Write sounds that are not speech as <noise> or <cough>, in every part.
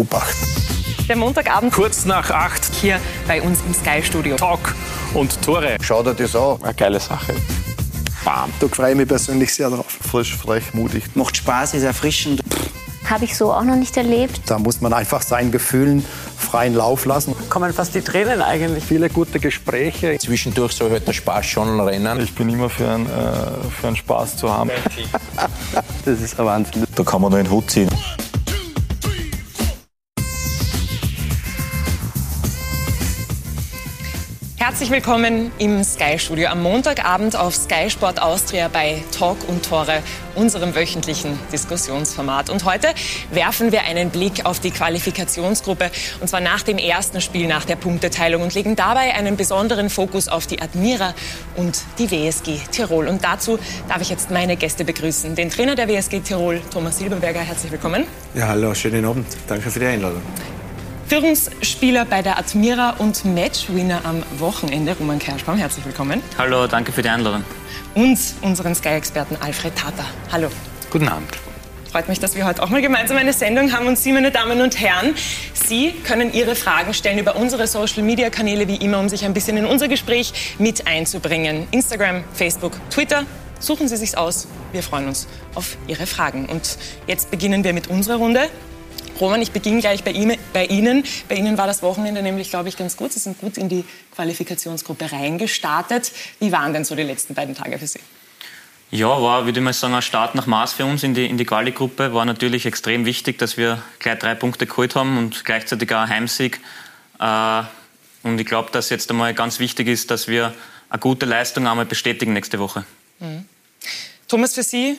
Obacht. Der Montagabend Kurz nach acht. hier bei uns im Sky-Studio. Talk und Tore. Schau dir das an. Eine geile Sache. Bam. Da freue ich mich persönlich sehr drauf. frisch, frech, mutig. Macht Spaß, ist erfrischend. Habe ich so auch noch nicht erlebt. Da muss man einfach seinen Gefühlen freien Lauf lassen. kommen fast die Tränen eigentlich. Viele gute Gespräche. Zwischendurch soll halt der Spaß schon rennen. Ich bin immer für einen, äh, für einen Spaß zu haben. <laughs> Das ist ein Wahnsinn. Da kann man nur einen Hut ziehen. Herzlich willkommen im Sky-Studio am Montagabend auf Sky Sport Austria bei Talk und Tore, unserem wöchentlichen Diskussionsformat. Und heute werfen wir einen Blick auf die Qualifikationsgruppe und zwar nach dem ersten Spiel nach der Punkteteilung und legen dabei einen besonderen Fokus auf die Admira und die WSG Tirol. Und dazu darf ich jetzt meine Gäste begrüßen. Den Trainer der WSG Tirol, Thomas Silberberger, herzlich willkommen. Ja, hallo, schönen Abend. Danke für die Einladung. Führungsspieler bei der Admira und Matchwinner am Wochenende, Roman Kerschbaum, herzlich willkommen. Hallo, danke für die Einladung. Und unseren Sky-Experten Alfred Tata. Hallo. Guten Abend. Freut mich, dass wir heute auch mal gemeinsam eine Sendung haben. Und Sie, meine Damen und Herren, Sie können Ihre Fragen stellen über unsere Social-Media-Kanäle, wie immer, um sich ein bisschen in unser Gespräch mit einzubringen. Instagram, Facebook, Twitter. Suchen Sie sich's aus. Wir freuen uns auf Ihre Fragen. Und jetzt beginnen wir mit unserer Runde. Roman, ich beginne gleich bei, ihm, bei Ihnen. Bei Ihnen war das Wochenende nämlich, glaube ich, ganz gut. Sie sind gut in die Qualifikationsgruppe reingestartet. Wie waren denn so die letzten beiden Tage für Sie? Ja, war, würde ich mal sagen, ein Start nach Maß für uns in die, in die Quali-Gruppe. War natürlich extrem wichtig, dass wir gleich drei Punkte geholt haben und gleichzeitig auch ein Heimsieg. Äh, und ich glaube, dass jetzt einmal ganz wichtig ist, dass wir eine gute Leistung einmal bestätigen nächste Woche. Thomas, für Sie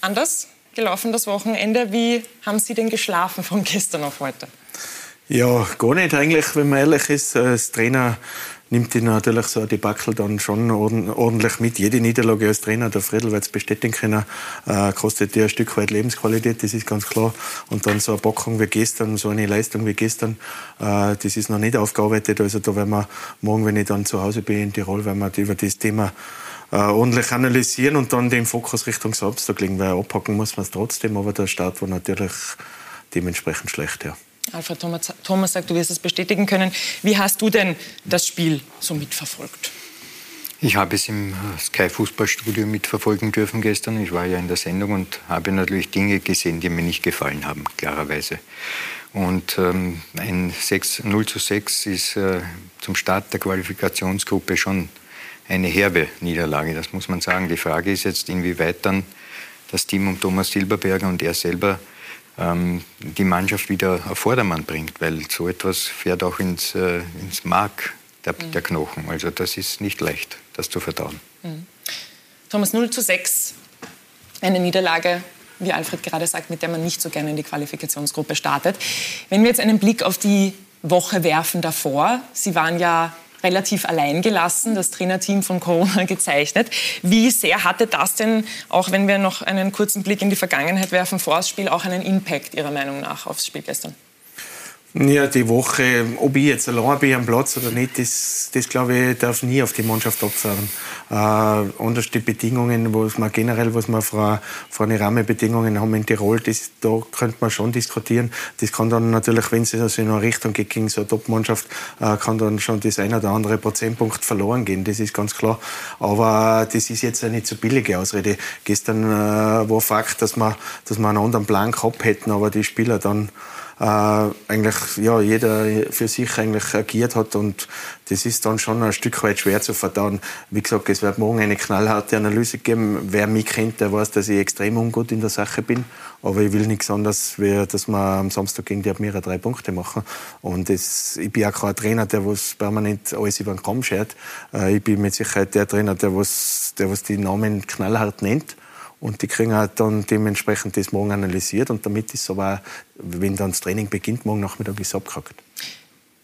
anders gelaufen das Wochenende. Wie haben Sie denn geschlafen von gestern auf heute? Ja, gar nicht eigentlich, wenn man ehrlich ist. Äh, Das Trainer nimmt ihn natürlich so ein Debakel dann schon orden- ordentlich mit. Jede Niederlage als Trainer, der Friedel wird es bestätigen können, äh, kostet dir ein Stück weit Lebensqualität, das ist ganz klar. Und dann so eine Packung wie gestern, so eine Leistung wie gestern, äh, das ist noch nicht aufgearbeitet. Also da werden wir morgen, wenn ich dann zu Hause bin in Tirol, werden wir über das Thema ordentlich analysieren und dann den Fokus Richtung Samstag legen, weil abpacken muss man es trotzdem, aber der Start war natürlich dementsprechend schlecht, ja. Alfred Thomas, Thomas sagt, du wirst es bestätigen können. Wie hast du denn das Spiel so mitverfolgt? Ich habe es im äh, Sky Fußballstudio mitverfolgen dürfen gestern. Ich war ja in der Sendung und habe natürlich Dinge gesehen, die mir nicht gefallen haben, klarerweise. Und ähm, ein 6, 0 zu 6 ist äh, zum Start der Qualifikationsgruppe schon eine herbe Niederlage, das muss man sagen. Die Frage ist jetzt, inwieweit dann das Team um Thomas Silberberger und er selber ähm, die Mannschaft wieder auf Vordermann bringt, weil so etwas fährt auch ins, äh, ins Mark der, der Knochen. Also das ist nicht leicht, das zu verdauen. Thomas 0 zu 6, eine Niederlage, wie Alfred gerade sagt, mit der man nicht so gerne in die Qualifikationsgruppe startet. Wenn wir jetzt einen Blick auf die Woche werfen davor, Sie waren ja relativ allein gelassen, das Trainerteam von Corona <laughs> gezeichnet. Wie sehr hatte das denn, auch wenn wir noch einen kurzen Blick in die Vergangenheit werfen, vor das Spiel auch einen Impact Ihrer Meinung nach aufs Spiel gestern? Ja, die Woche, ob ich jetzt allein bin am Platz oder nicht, das, das glaube ich, darf nie auf die Mannschaft abfahren. Äh, anders die Bedingungen, was man generell, was man vor, vor eine Rahmenbedingungen haben in Tirol, das, da könnte man schon diskutieren. Das kann dann natürlich, wenn es also in eine Richtung geht gegen so eine Top-Mannschaft, äh, kann dann schon das ein oder andere Prozentpunkt verloren gehen, das ist ganz klar. Aber das ist jetzt eine so billige Ausrede. Gestern äh, war Fakt, dass wir, dass wir einen anderen Plan gehabt hätten, aber die Spieler dann äh, eigentlich ja, jeder für sich eigentlich agiert hat und das ist dann schon ein Stück weit schwer zu verdauen. Wie gesagt, es wird morgen eine knallharte Analyse geben. Wer mich kennt, der weiß, dass ich extrem ungut in der Sache bin. Aber ich will nichts anderes, wie, dass wir am Samstag gegen die Admira drei Punkte machen. Und das, ich bin auch kein Trainer, der was permanent alles über den Kamm schert. Äh, ich bin mit Sicherheit der Trainer, der was, der was die Namen knallhart nennt. Und die kriegen halt dann dementsprechend das morgen analysiert. Und damit ist aber, wenn dann das Training beginnt, morgen Nachmittag ist es abgehakt.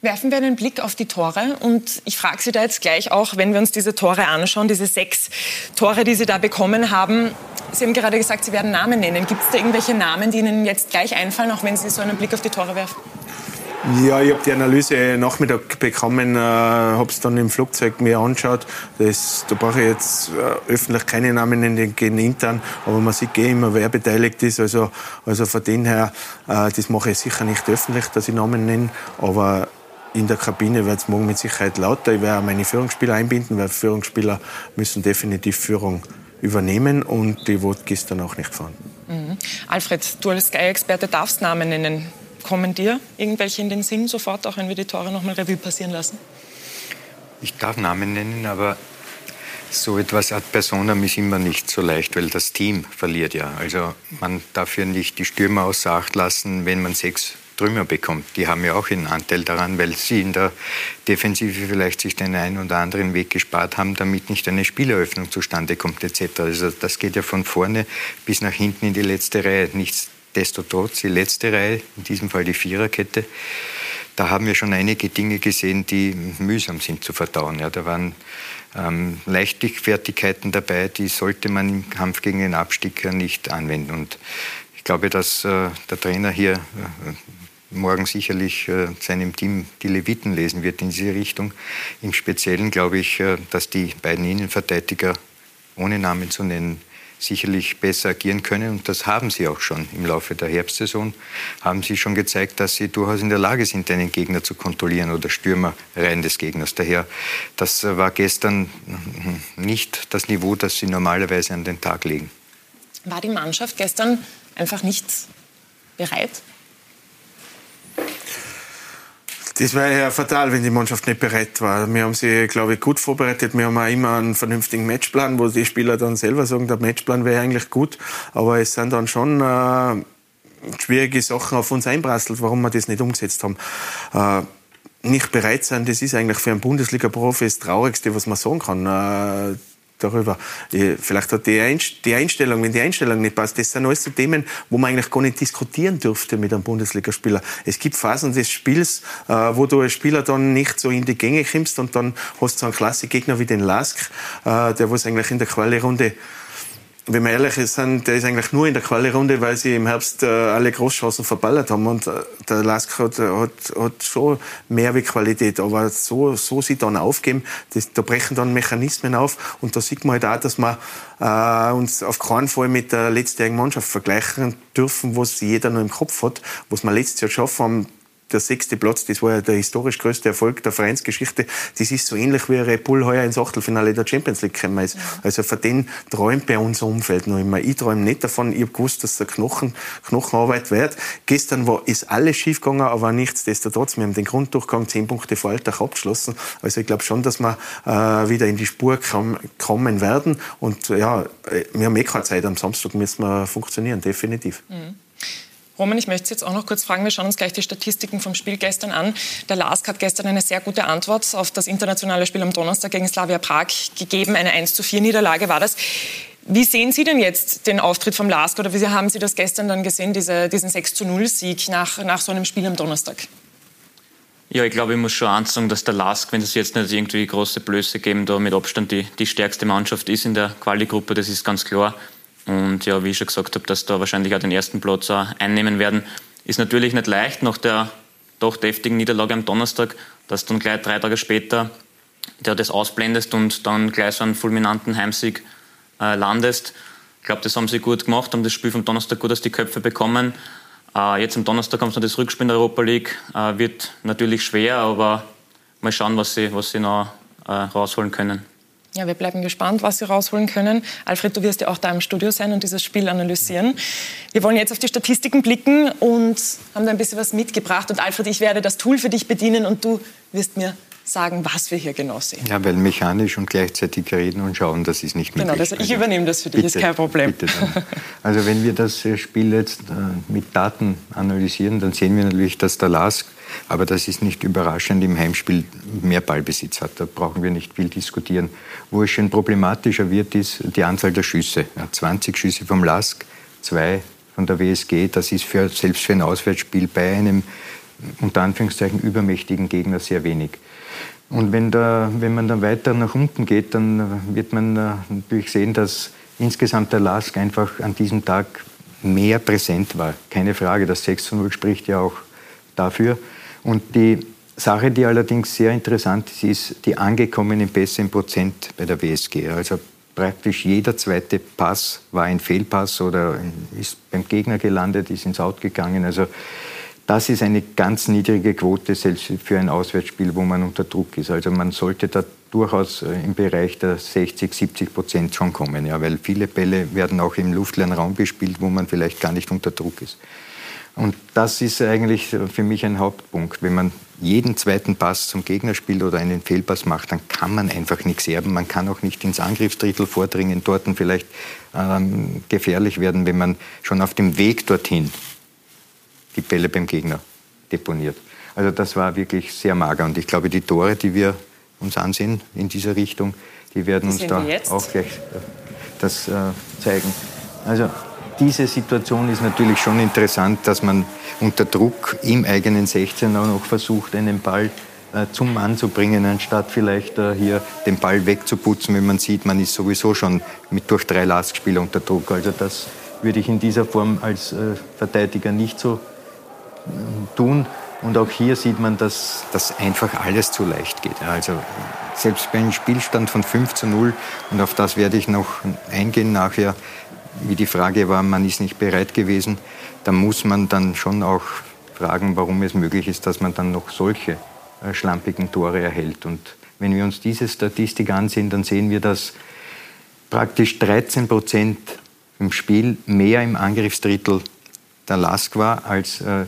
Werfen wir einen Blick auf die Tore und ich frage Sie da jetzt gleich auch, wenn wir uns diese Tore anschauen, diese sechs Tore, die Sie da bekommen haben. Sie haben gerade gesagt, Sie werden Namen nennen. Gibt es da irgendwelche Namen, die Ihnen jetzt gleich einfallen, auch wenn Sie so einen Blick auf die Tore werfen? Ja, ich habe die Analyse Nachmittag bekommen, äh, habe es dann im Flugzeug mir angeschaut. Das, da brauche ich jetzt äh, öffentlich keine Namen nennen, gehen intern, aber man sieht eh immer, wer beteiligt ist. Also, also von dem her, äh, das mache ich sicher nicht öffentlich, dass ich Namen nenne, aber in der Kabine wird es morgen mit Sicherheit lauter. Ich werde meine Führungsspieler einbinden, weil Führungsspieler müssen definitiv Führung übernehmen und die wollte gestern auch nicht fahren. Mhm. Alfred, du als Sky-Experte darfst Namen nennen. Kommen dir irgendwelche in den Sinn sofort, auch wenn wir die Tore noch mal Revue passieren lassen? Ich darf Namen nennen, aber so etwas ad personam ist immer nicht so leicht, weil das Team verliert ja. Also man darf ja nicht die Stürmer außer Acht lassen, wenn man sechs Trümmer bekommt. Die haben ja auch einen Anteil daran, weil sie in der Defensive vielleicht sich den einen oder anderen Weg gespart haben, damit nicht eine Spieleröffnung zustande kommt etc. Also das geht ja von vorne bis nach hinten in die letzte Reihe. Nichtsdestotrotz die letzte Reihe, in diesem Fall die Viererkette, da haben wir schon einige Dinge gesehen, die mühsam sind zu verdauen. Ja, da waren ähm, Leichtigfertigkeiten dabei, die sollte man im Kampf gegen den Abstieg nicht anwenden. Und ich glaube, dass äh, der Trainer hier äh, morgen sicherlich äh, seinem Team die Leviten lesen wird in diese Richtung. Im Speziellen glaube ich, äh, dass die beiden Innenverteidiger, ohne Namen zu nennen, sicherlich besser agieren können. Und das haben sie auch schon im Laufe der Herbstsaison. Haben sie schon gezeigt, dass sie durchaus in der Lage sind, einen Gegner zu kontrollieren oder Stürmerreihen des Gegners. Daher, das war gestern nicht das Niveau, das sie normalerweise an den Tag legen. War die Mannschaft gestern einfach nicht bereit? Das wäre ja fatal, wenn die Mannschaft nicht bereit war. Wir haben sie, glaube ich, gut vorbereitet. Wir haben auch immer einen vernünftigen Matchplan, wo die Spieler dann selber sagen, der Matchplan wäre eigentlich gut. Aber es sind dann schon äh, schwierige Sachen auf uns einprasselt, warum wir das nicht umgesetzt haben. Äh, nicht bereit sein, das ist eigentlich für einen Bundesliga-Profi das Traurigste, was man sagen kann. Äh, darüber. Vielleicht hat die, Einstellung, wenn die Einstellung nicht passt, das sind alles so Themen, wo man eigentlich gar nicht diskutieren dürfte mit einem Bundesligaspieler. Es gibt Phasen des Spiels, äh, wo du als Spieler dann nicht so in die Gänge kommst und dann hast du einen klasse Gegner wie den Lask, äh, der was eigentlich in der Quali-Runde wenn wir ehrlich sind, der ist eigentlich nur in der Quali-Runde, weil sie im Herbst äh, alle Großchancen verballert haben. Und äh, der Lask hat, hat, hat schon mehr wie Qualität. Aber so, so sie dann aufgeben, das, da brechen dann Mechanismen auf. Und da sieht man halt auch, dass wir äh, uns auf keinen Fall mit der letztjährigen Mannschaft vergleichen dürfen, was jeder nur im Kopf hat. Was wir letztes Jahr geschafft haben, der sechste Platz, das war ja der historisch größte Erfolg der Vereinsgeschichte. Das ist so ähnlich wie Red Bull heuer ins Achtelfinale der Champions League gekommen ist. Also von denen träumt bei unser Umfeld noch immer. Ich träume nicht davon. Ich habe gewusst, dass der Knochen, Knochenarbeit wird. Gestern war, ist alles schief gegangen, aber nichtsdestotrotz, wir haben den Grunddurchgang zehn Punkte vor Alltag abgeschlossen. Also ich glaube schon, dass wir äh, wieder in die Spur kommen werden. Und ja, äh, wir haben eh keine Zeit. Am Samstag müssen wir funktionieren, definitiv. Mhm. Roman, ich möchte Sie jetzt auch noch kurz fragen. Wir schauen uns gleich die Statistiken vom Spiel gestern an. Der LASK hat gestern eine sehr gute Antwort auf das internationale Spiel am Donnerstag gegen Slavia Prag gegeben. Eine 1 zu 4 Niederlage war das. Wie sehen Sie denn jetzt den Auftritt vom LASK oder wie haben Sie das gestern dann gesehen, diese, diesen 6 zu 0 Sieg nach, nach so einem Spiel am Donnerstag? Ja, ich glaube, ich muss schon ansagen, dass der LASK, wenn es jetzt nicht irgendwie große Blöße geben, da mit Abstand die, die stärkste Mannschaft ist in der Quali-Gruppe, das ist ganz klar. Und ja, wie ich schon gesagt habe, dass da wahrscheinlich auch den ersten Platz einnehmen werden, ist natürlich nicht leicht nach der doch deftigen Niederlage am Donnerstag, dass du dann gleich drei Tage später der das ausblendest und dann gleich so einen fulminanten Heimsieg äh, landest. Ich glaube, das haben sie gut gemacht, haben das Spiel vom Donnerstag gut aus die Köpfe bekommen. Äh, jetzt am Donnerstag kommt noch das Rückspiel in der Europa League. Äh, wird natürlich schwer, aber mal schauen, was sie, was sie noch äh, rausholen können. Ja, wir bleiben gespannt, was Sie rausholen können. Alfred, du wirst ja auch da im Studio sein und dieses Spiel analysieren. Wir wollen jetzt auf die Statistiken blicken und haben da ein bisschen was mitgebracht. Und Alfred, ich werde das Tool für dich bedienen und du wirst mir sagen, was wir hier genau sehen. Ja, weil mechanisch und gleichzeitig reden und schauen, das ist nicht möglich. Genau, das, ich also, übernehme das für dich, bitte, ist kein Problem. also wenn wir das äh, Spiel jetzt äh, mit Daten analysieren, dann sehen wir natürlich, dass der LASK, aber das ist nicht überraschend, im Heimspiel mehr Ballbesitz hat. Da brauchen wir nicht viel diskutieren. Wo es schon problematischer wird, ist die Anzahl der Schüsse. Ja, 20 Schüsse vom LASK, zwei von der WSG. Das ist für, selbst für ein Auswärtsspiel bei einem unter Anführungszeichen übermächtigen Gegner sehr wenig. Und wenn, da, wenn man dann weiter nach unten geht, dann wird man äh, natürlich sehen, dass insgesamt der LASK einfach an diesem Tag mehr präsent war. Keine Frage, das 6 zu 0 spricht ja auch dafür. Und die Sache, die allerdings sehr interessant ist, ist die angekommenen Pässe im Prozent bei der WSG. Also praktisch jeder zweite Pass war ein Fehlpass oder ist beim Gegner gelandet, ist ins Out gegangen. Also das ist eine ganz niedrige Quote, selbst für ein Auswärtsspiel, wo man unter Druck ist. Also man sollte da durchaus äh, im Bereich der 60, 70 Prozent schon kommen, ja, weil viele Bälle werden auch im luftleeren Raum gespielt, wo man vielleicht gar nicht unter Druck ist. Und das ist eigentlich für mich ein Hauptpunkt. Wenn man jeden zweiten Pass zum Gegner spielt oder einen Fehlpass macht, dann kann man einfach nichts erben. Man kann auch nicht ins Angriffsdrittel vordringen, dort vielleicht ähm, gefährlich werden, wenn man schon auf dem Weg dorthin die Bälle beim Gegner deponiert. Also das war wirklich sehr mager. Und ich glaube, die Tore, die wir uns ansehen in dieser Richtung, die werden uns da auch gleich äh, das äh, zeigen. Also diese Situation ist natürlich schon interessant, dass man unter Druck im eigenen 16er noch versucht, einen Ball äh, zum Mann zu bringen, anstatt vielleicht äh, hier den Ball wegzuputzen, wenn man sieht, man ist sowieso schon mit durch drei Lastspieler unter Druck. Also das würde ich in dieser Form als äh, Verteidiger nicht so tun. Und auch hier sieht man, dass das einfach alles zu leicht geht. Also selbst bei einem Spielstand von 5 zu 0, und auf das werde ich noch eingehen nachher, wie die Frage war, man ist nicht bereit gewesen, da muss man dann schon auch fragen, warum es möglich ist, dass man dann noch solche äh, schlampigen Tore erhält. Und wenn wir uns diese Statistik ansehen, dann sehen wir, dass praktisch 13 Prozent im Spiel mehr im Angriffsdrittel der Lask war als äh,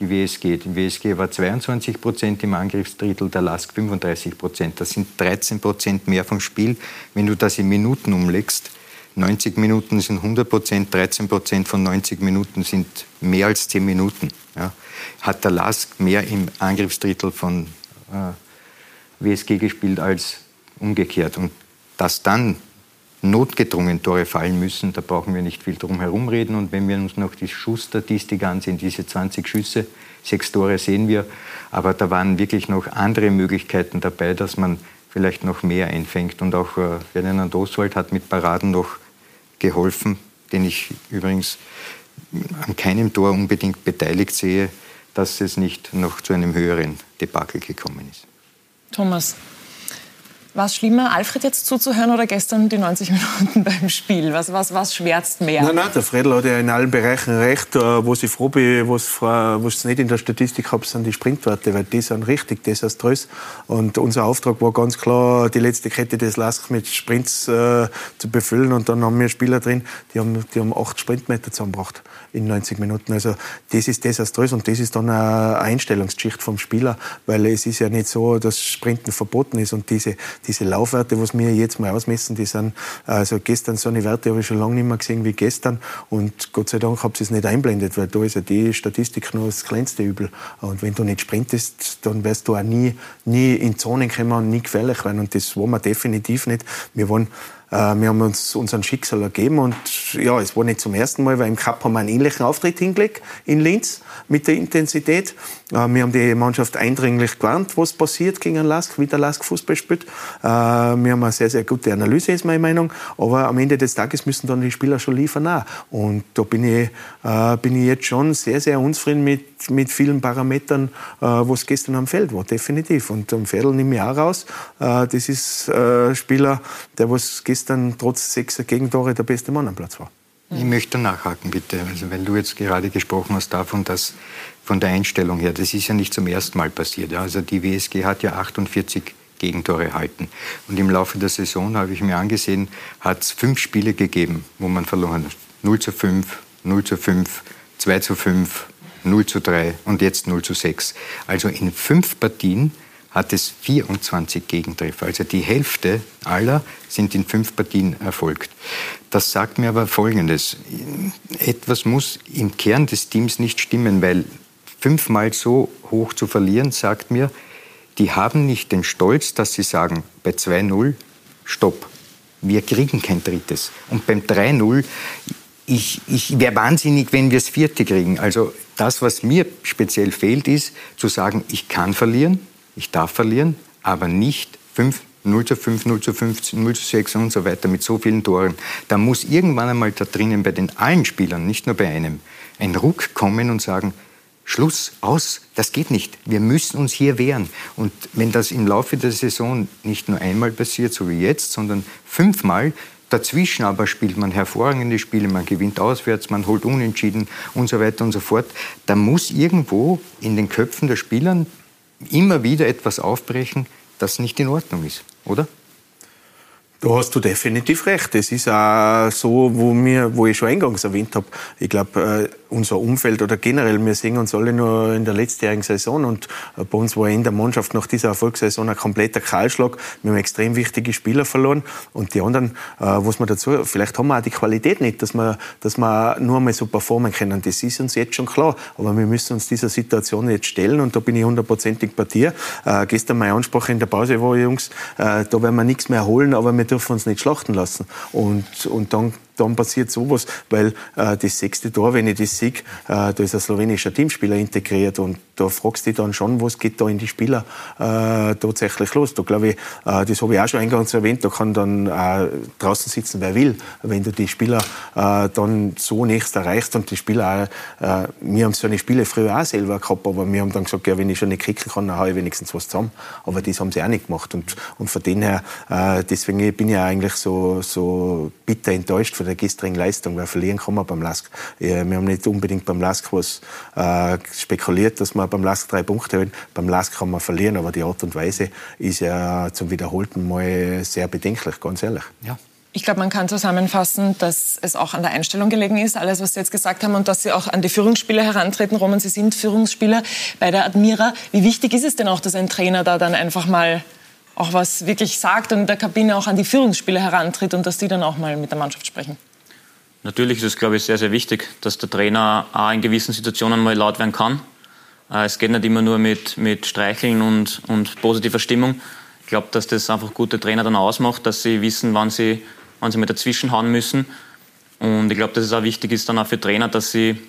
die WSG. Die WSG war 22 Prozent im Angriffsdrittel, der LASK 35 Prozent. Das sind 13 Prozent mehr vom Spiel. Wenn du das in Minuten umlegst, 90 Minuten sind 100 Prozent, 13 Prozent von 90 Minuten sind mehr als 10 Minuten. Ja. Hat der LASK mehr im Angriffsdrittel von äh, WSG gespielt als umgekehrt. Und dass dann notgedrungen Tore fallen müssen, da brauchen wir nicht viel drum herum reden. Und wenn wir uns noch die Schussstatistik ansehen, diese 20 Schüsse, sechs Tore sehen wir, aber da waren wirklich noch andere Möglichkeiten dabei, dass man vielleicht noch mehr einfängt. Und auch äh, Ferdinand Oswald hat mit Paraden noch geholfen, den ich übrigens an keinem Tor unbedingt beteiligt sehe, dass es nicht noch zu einem höheren Debakel gekommen ist. Thomas, war es schlimmer, Alfred jetzt zuzuhören oder gestern die 90 Minuten <laughs> beim Spiel? Was, was, was schwärzt mehr? Nein, nein, der Fredel hat ja in allen Bereichen recht. Äh, wo ich froh bin, wo ich nicht in der Statistik habe, sind die Sprintwerte, weil die sind richtig desaströs. Und unser Auftrag war ganz klar, die letzte Kette des Lask mit Sprints äh, zu befüllen. Und dann haben wir Spieler drin, die haben, die haben acht Sprintmeter zusammengebracht in 90 Minuten. Also das ist desaströs und das ist dann eine Einstellungsgeschichte vom Spieler, weil es ist ja nicht so, dass Sprinten verboten ist und diese, diese Laufwerte, was wir jetzt mal ausmessen, die sind, also gestern so eine Werte habe ich schon lange nicht mehr gesehen wie gestern. Und Gott sei Dank habe ich es nicht einblendet, weil da ist ja die Statistik nur das kleinste Übel. Und wenn du nicht sprintest, dann wirst du auch nie, nie in Zonen kommen und nie gefährlich werden. Und das wollen wir definitiv nicht. Wir wollen wir haben uns unseren Schicksal ergeben und ja, es war nicht zum ersten Mal, weil im Cup haben wir einen ähnlichen Auftritt hingelegt in Linz mit der Intensität. Äh, wir haben die Mannschaft eindringlich gewarnt, was passiert gegen Lask, wie der Lask Fußball spielt. Äh, wir haben eine sehr, sehr gute Analyse, ist meine Meinung. Aber am Ende des Tages müssen dann die Spieler schon liefern auch. Und da bin ich, bin ich jetzt schon sehr, sehr unzufrieden mit, mit vielen Parametern, was gestern am Feld war, definitiv. Und am Viertel nehme ich auch raus. Das ist ein Spieler, der was gestern trotz sechser Gegentore der beste Mann am Platz war. Ich möchte nachhaken, bitte. Also, weil du jetzt gerade gesprochen hast davon, dass von der Einstellung her, das ist ja nicht zum ersten Mal passiert. Also die WSG hat ja 48 Gegentore erhalten. Und im Laufe der Saison, habe ich mir angesehen, hat es fünf Spiele gegeben, wo man verloren hat. 0 zu 5, 0 zu 5, 2 zu 5, 0 zu 3 und jetzt 0 zu 6. Also in fünf Partien hat es 24 Gegentreffer. Also die Hälfte aller sind in fünf Partien erfolgt. Das sagt mir aber Folgendes. Etwas muss im Kern des Teams nicht stimmen, weil fünfmal so hoch zu verlieren, sagt mir, die haben nicht den Stolz, dass sie sagen, bei 2-0, stopp, wir kriegen kein drittes. Und beim 3-0, ich, ich wäre wahnsinnig, wenn wir das vierte kriegen. Also das, was mir speziell fehlt, ist zu sagen, ich kann verlieren, ich darf verlieren, aber nicht 5, 0 zu 5, 0 zu 5, 0 zu 6 und so weiter mit so vielen Toren. Da muss irgendwann einmal da drinnen bei den allen Spielern, nicht nur bei einem, ein Ruck kommen und sagen, Schluss, aus, das geht nicht. Wir müssen uns hier wehren. Und wenn das im Laufe der Saison nicht nur einmal passiert, so wie jetzt, sondern fünfmal, dazwischen aber spielt man hervorragende Spiele, man gewinnt auswärts, man holt unentschieden und so weiter und so fort, da muss irgendwo in den Köpfen der Spieler immer wieder etwas aufbrechen, das nicht in Ordnung ist, oder? Da hast du definitiv recht. Es ist auch so, wo, wir, wo ich schon eingangs erwähnt habe. Ich glaube, äh, unser Umfeld oder generell, wir sehen uns alle nur in der letztjährigen Saison und äh, bei uns war in der Mannschaft nach dieser Erfolgssaison ein kompletter Kahlschlag. Wir haben extrem wichtige Spieler verloren und die anderen, äh, was man dazu, vielleicht haben wir auch die Qualität nicht, dass wir, dass wir nur mal so performen können. Das ist uns jetzt schon klar, aber wir müssen uns dieser Situation jetzt stellen und da bin ich hundertprozentig bei dir. Äh, gestern meine Ansprache in der Pause war, Jungs, äh, da werden wir nichts mehr holen, aber wir dürfen uns nicht schlachten lassen. Und, und dann dann passiert sowas, weil äh, das sechste Tor, wenn ich das sehe, äh, da ist ein slowenischer Teamspieler integriert und da fragst du dich dann schon, was geht da in die Spieler äh, tatsächlich los. Da glaube ich, äh, das habe ich auch schon eingangs erwähnt, da kann dann äh, draußen sitzen, wer will, wenn du die Spieler äh, dann so nächst erreichst und die Spieler auch, äh, wir haben so eine Spiele früher auch selber gehabt, aber wir haben dann gesagt, ja, wenn ich schon nicht kicken kann, dann habe ich wenigstens was zusammen. Aber das haben sie auch nicht gemacht und, und von dem her, deswegen bin ich eigentlich so, so bitter enttäuscht von der gestrigen Leistung, weil verlieren kann man beim Lask. Wir haben nicht unbedingt beim Lask was äh, spekuliert, dass man beim Lask drei Punkte holen. Beim Lask kann man verlieren, aber die Art und Weise ist ja zum wiederholten Mal sehr bedenklich, ganz ehrlich. Ja. Ich glaube, man kann zusammenfassen, dass es auch an der Einstellung gelegen ist, alles, was Sie jetzt gesagt haben, und dass Sie auch an die Führungsspieler herantreten. Roman, Sie sind Führungsspieler bei der Admira. Wie wichtig ist es denn auch, dass ein Trainer da dann einfach mal auch was wirklich sagt und in der Kabine auch an die Führungsspieler herantritt und dass die dann auch mal mit der Mannschaft sprechen? Natürlich ist es, glaube ich, sehr, sehr wichtig, dass der Trainer auch in gewissen Situationen mal laut werden kann. Äh, es geht nicht immer nur mit, mit Streicheln und, und positiver Stimmung. Ich glaube, dass das einfach gute Trainer dann ausmacht, dass sie wissen, wann sie, wann sie mit dazwischen hauen müssen. Und ich glaube, dass es auch wichtig ist dann auch für Trainer, dass sie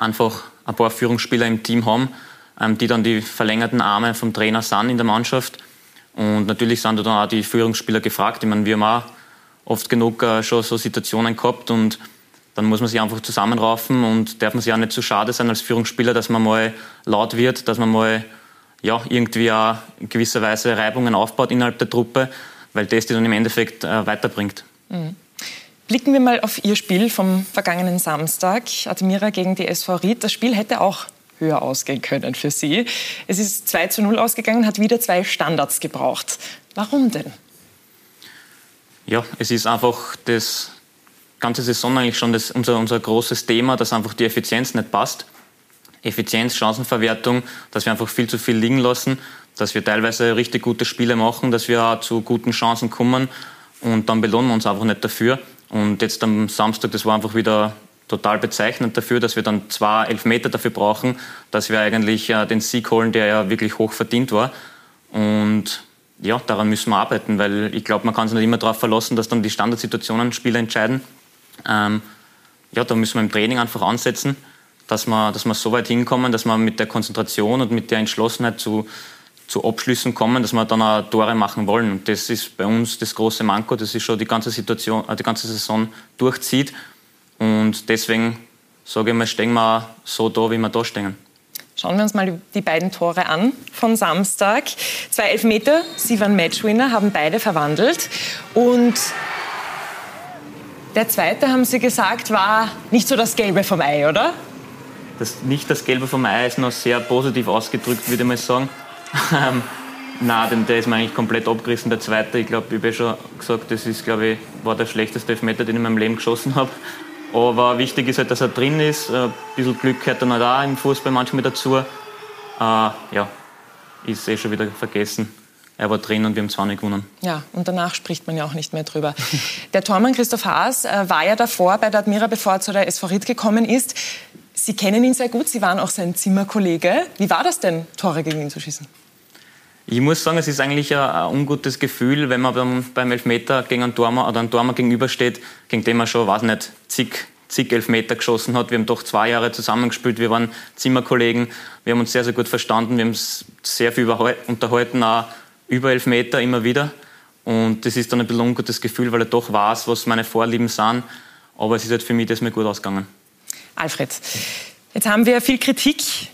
einfach ein paar Führungsspieler im Team haben, ähm, die dann die verlängerten Arme vom Trainer sind in der Mannschaft. Und natürlich sind da dann auch die Führungsspieler gefragt. Ich meine, wir haben auch oft genug äh, schon so Situationen gehabt und dann muss man sich einfach zusammenraufen und darf man sich auch nicht zu schade sein als Führungsspieler, dass man mal laut wird, dass man mal ja, irgendwie auch in gewisser Weise Reibungen aufbaut innerhalb der Truppe, weil das die dann im Endeffekt äh, weiterbringt. Mhm. Blicken wir mal auf Ihr Spiel vom vergangenen Samstag, Admira gegen die SV Ried. Das Spiel hätte auch höher ausgehen können für Sie. Es ist 2 zu 0 ausgegangen, hat wieder zwei Standards gebraucht. Warum denn? Ja, es ist einfach das ganze Saison eigentlich schon das, unser, unser großes Thema, dass einfach die Effizienz nicht passt. Effizienz, Chancenverwertung, dass wir einfach viel zu viel liegen lassen, dass wir teilweise richtig gute Spiele machen, dass wir auch zu guten Chancen kommen und dann belohnen wir uns einfach nicht dafür. Und jetzt am Samstag, das war einfach wieder total bezeichnend dafür, dass wir dann zwei Elfmeter dafür brauchen, dass wir eigentlich äh, den Sieg holen, der ja wirklich hoch verdient war. Und ja, daran müssen wir arbeiten, weil ich glaube, man kann sich nicht immer darauf verlassen, dass dann die Standardsituationen Spieler entscheiden. Ähm, ja, da müssen wir im Training einfach ansetzen, dass wir, dass wir so weit hinkommen, dass wir mit der Konzentration und mit der Entschlossenheit zu, zu Abschlüssen kommen, dass wir dann auch Tore machen wollen. Und das ist bei uns das große Manko, das ist schon die ganze Situation, äh, die ganze Saison durchzieht. Und deswegen sage ich mal, stehen wir so da, wie wir da stehen. Schauen wir uns mal die beiden Tore an von Samstag. Zwei Elfmeter, sie waren Matchwinner, haben beide verwandelt. Und der zweite, haben Sie gesagt, war nicht so das Gelbe vom Ei, oder? Das, nicht das Gelbe vom Ei ist noch sehr positiv ausgedrückt, würde ich mal sagen. <laughs> Ähm, nein, der ist mir eigentlich komplett abgerissen, der zweite. Ich glaube, ich habe ja schon gesagt, das ist, glaube ich, war der schlechteste Elfmeter, den ich in meinem Leben geschossen habe. Aber wichtig ist halt, dass er drin ist. Ein bisschen Glück gehört dann halt auch im Fußball manchmal dazu. Äh, ja, ist eh schon wieder vergessen. Er war drin und wir haben zwar nicht gewonnen. Ja, und danach spricht man ja auch nicht mehr drüber. <laughs> Der Tormann Christoph Haas äh, war ja davor bei der Admira, bevor er zu der SV Ried gekommen ist. Sie kennen ihn sehr gut, Sie waren auch sein Zimmerkollege. Wie war das denn, Tore gegen ihn zu schießen? Ich muss sagen, es ist eigentlich ein, ein ungutes Gefühl, wenn man beim, beim Elfmeter gegen einen Tormann oder einen Tormann gegenübersteht, gegen den man schon, weiß nicht, zig, zig Elfmeter geschossen hat. Wir haben doch zwei Jahre zusammengespielt, wir waren Zimmerkollegen, wir haben uns sehr, sehr gut verstanden, wir haben sehr viel unterhalten, auch über Elfmeter immer wieder. Und das ist dann ein bisschen ungutes Gefühl, weil er doch weiß, was meine Vorlieben sind. Aber es ist halt für mich das mir gut ausgegangen. Alfred, jetzt haben wir viel Kritik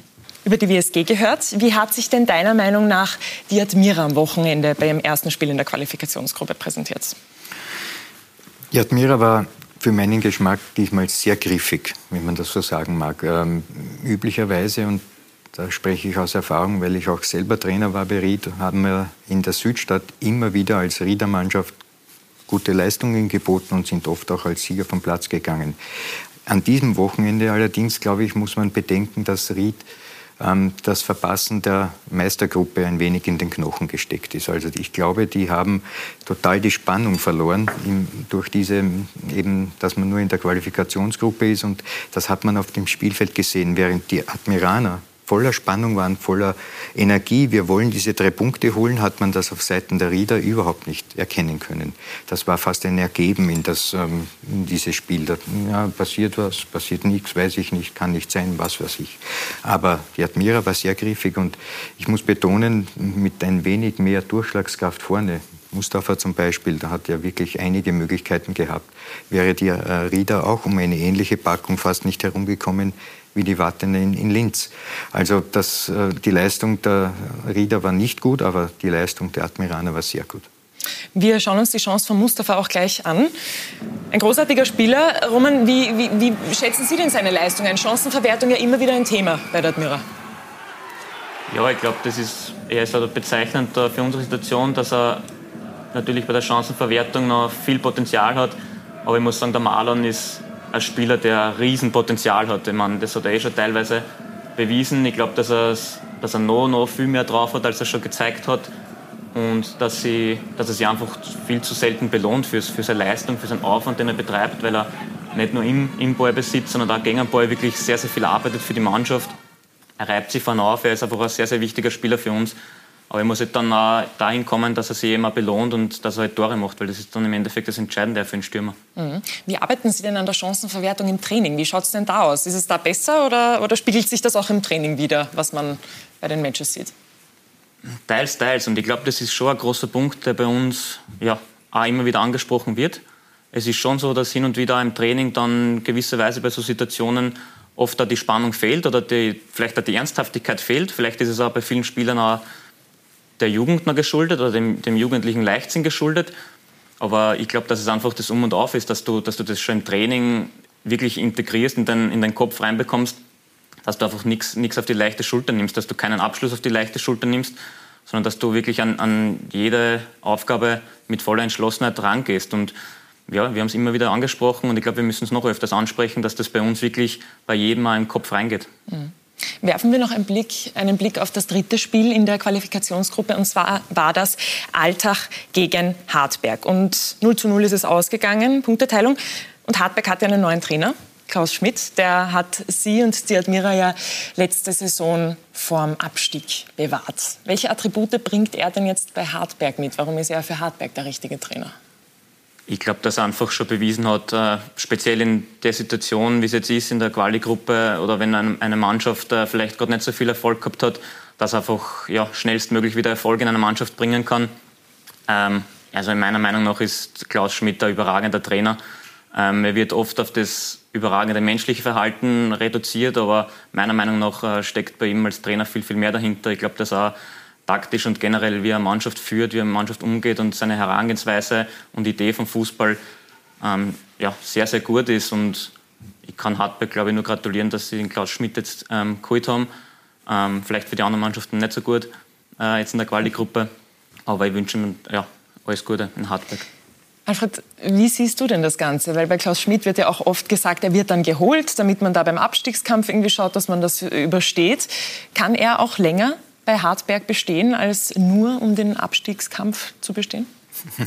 über die WSG gehört. Wie hat sich denn deiner Meinung nach die Admira am Wochenende beim ersten Spiel in der Qualifikationsgruppe präsentiert? Die Admira war für meinen Geschmack diesmal sehr griffig, wenn man das so sagen mag. Ähm, üblicherweise, und da spreche ich aus Erfahrung, weil ich auch selber Trainer war bei Ried, haben wir in der Südstadt immer wieder als Riedermannschaft gute Leistungen geboten und sind oft auch als Sieger vom Platz gegangen. An diesem Wochenende allerdings, glaube ich, muss man bedenken, dass Ried das Verpassen der Meistergruppe ein wenig in den Knochen gesteckt ist. Also ich glaube, die haben total die Spannung verloren durch diese eben, dass man nur in der Qualifikationsgruppe ist und das hat man auf dem Spielfeld gesehen, während die Admiraner voller Spannung waren, voller Energie. Wir wollen diese drei Punkte holen, hat man das auf Seiten der Rieder überhaupt nicht erkennen können. Das war fast ein Ergeben in, das, ähm, in dieses Spiel. Da, ja, passiert was, passiert nichts, weiß ich nicht, kann nicht sein, was weiß ich. Aber die Admira war sehr griffig und ich muss betonen, mit ein wenig mehr Durchschlagskraft vorne, Mustafa zum Beispiel, da hat er wirklich einige Möglichkeiten gehabt. Wäre die äh, Rieder auch um eine ähnliche Packung fast nicht herumgekommen, wie die Watten in, in Linz. Also das, äh, die Leistung der Rieder war nicht gut, aber die Leistung der Admiraner war sehr gut. Wir schauen uns die Chance von Mustafa auch gleich an. Ein großartiger Spieler. Roman, wie, wie, wie schätzen Sie denn seine Leistung ein? Chancenverwertung ja immer wieder ein Thema bei der Admira. Ja, ich glaube, das ist eher so bezeichnend für unsere Situation, dass er natürlich bei der Chancenverwertung noch viel Potenzial hat. Aber ich muss sagen, der Marlon ist ein Spieler, der Riesenpotenzial hat. Ich meine, das hat er eh schon teilweise bewiesen. Ich glaube, dass, dass er noch, noch viel mehr drauf hat, als er schon gezeigt hat. Und dass, sie, dass er sich einfach viel zu selten belohnt für, für seine Leistung, für seinen Aufwand, den er betreibt, weil er nicht nur im, im Ballbesitz, sondern auch gegen den Ball wirklich sehr, sehr viel arbeitet für die Mannschaft. Er reibt sich vorne auf, er ist einfach ein sehr, sehr wichtiger Spieler für uns. Aber er muss halt dann auch dahin kommen, dass er sich immer belohnt und dass er halt Tore macht, weil das ist dann im Endeffekt das Entscheidende für einen Stürmer. Mhm. Wie arbeiten Sie denn an der Chancenverwertung im Training? Wie schaut es denn da aus? Ist es da besser oder, oder spiegelt sich das auch im Training wieder, was man bei den Matches sieht? Teils, teils. Und ich glaube, das ist schon ein großer Punkt, der bei uns ja, auch immer wieder angesprochen wird. Es ist schon so, dass hin und wieder im Training dann gewisserweise bei so Situationen oft da die Spannung fehlt oder die, vielleicht auch die Ernsthaftigkeit fehlt. Vielleicht ist es auch bei vielen Spielern auch der Jugend noch geschuldet oder dem, dem jugendlichen Leichtsinn geschuldet. Aber ich glaube, dass es einfach das Um und Auf ist, dass du, dass du das schon im Training wirklich integrierst, in, dein, in deinen Kopf reinbekommst, dass du einfach nichts auf die leichte Schulter nimmst, dass du keinen Abschluss auf die leichte Schulter nimmst, sondern dass du wirklich an, an jede Aufgabe mit voller Entschlossenheit rangehst. Und ja, wir haben es immer wieder angesprochen und ich glaube, wir müssen es noch öfters ansprechen, dass das bei uns wirklich bei jedem mal im Kopf reingeht. Mhm. Werfen wir noch einen Blick, einen Blick auf das dritte Spiel in der Qualifikationsgruppe. Und zwar war das Altach gegen Hartberg. Und 0 zu 0 ist es ausgegangen, Punkteteilung. Und Hartberg hatte einen neuen Trainer, Klaus Schmidt. Der hat Sie und die Admira ja letzte Saison vorm Abstieg bewahrt. Welche Attribute bringt er denn jetzt bei Hartberg mit? Warum ist er für Hartberg der richtige Trainer? Ich glaube, dass er einfach schon bewiesen hat, äh, speziell in der Situation, wie es jetzt ist in der Quali-Gruppe oder wenn eine Mannschaft äh, vielleicht gerade nicht so viel Erfolg gehabt hat, dass er einfach ja, schnellstmöglich wieder Erfolg in eine Mannschaft bringen kann. Ähm, also in meiner Meinung nach ist Klaus Schmidt ein überragender Trainer. Ähm, er wird oft auf das überragende menschliche Verhalten reduziert, aber meiner Meinung nach äh, steckt bei ihm als Trainer viel, viel mehr dahinter. Ich glaube, dass er taktisch und generell, wie er Mannschaft führt, wie er Mannschaft umgeht und seine Herangehensweise und Idee vom Fußball ähm, ja, sehr, sehr gut ist. Und ich kann Hartberg, glaube ich, nur gratulieren, dass sie den Klaus Schmidt jetzt ähm, geholt haben. Ähm, vielleicht für die anderen Mannschaften nicht so gut äh, jetzt in der Quali-Gruppe. Aber ich wünsche ihm ja, alles Gute in Hartberg. Alfred, wie siehst du denn das Ganze? Weil bei Klaus Schmidt wird ja auch oft gesagt, er wird dann geholt, damit man da beim Abstiegskampf irgendwie schaut, dass man das übersteht. Kann er auch länger bei Hartberg bestehen, als nur um den Abstiegskampf zu bestehen? <laughs>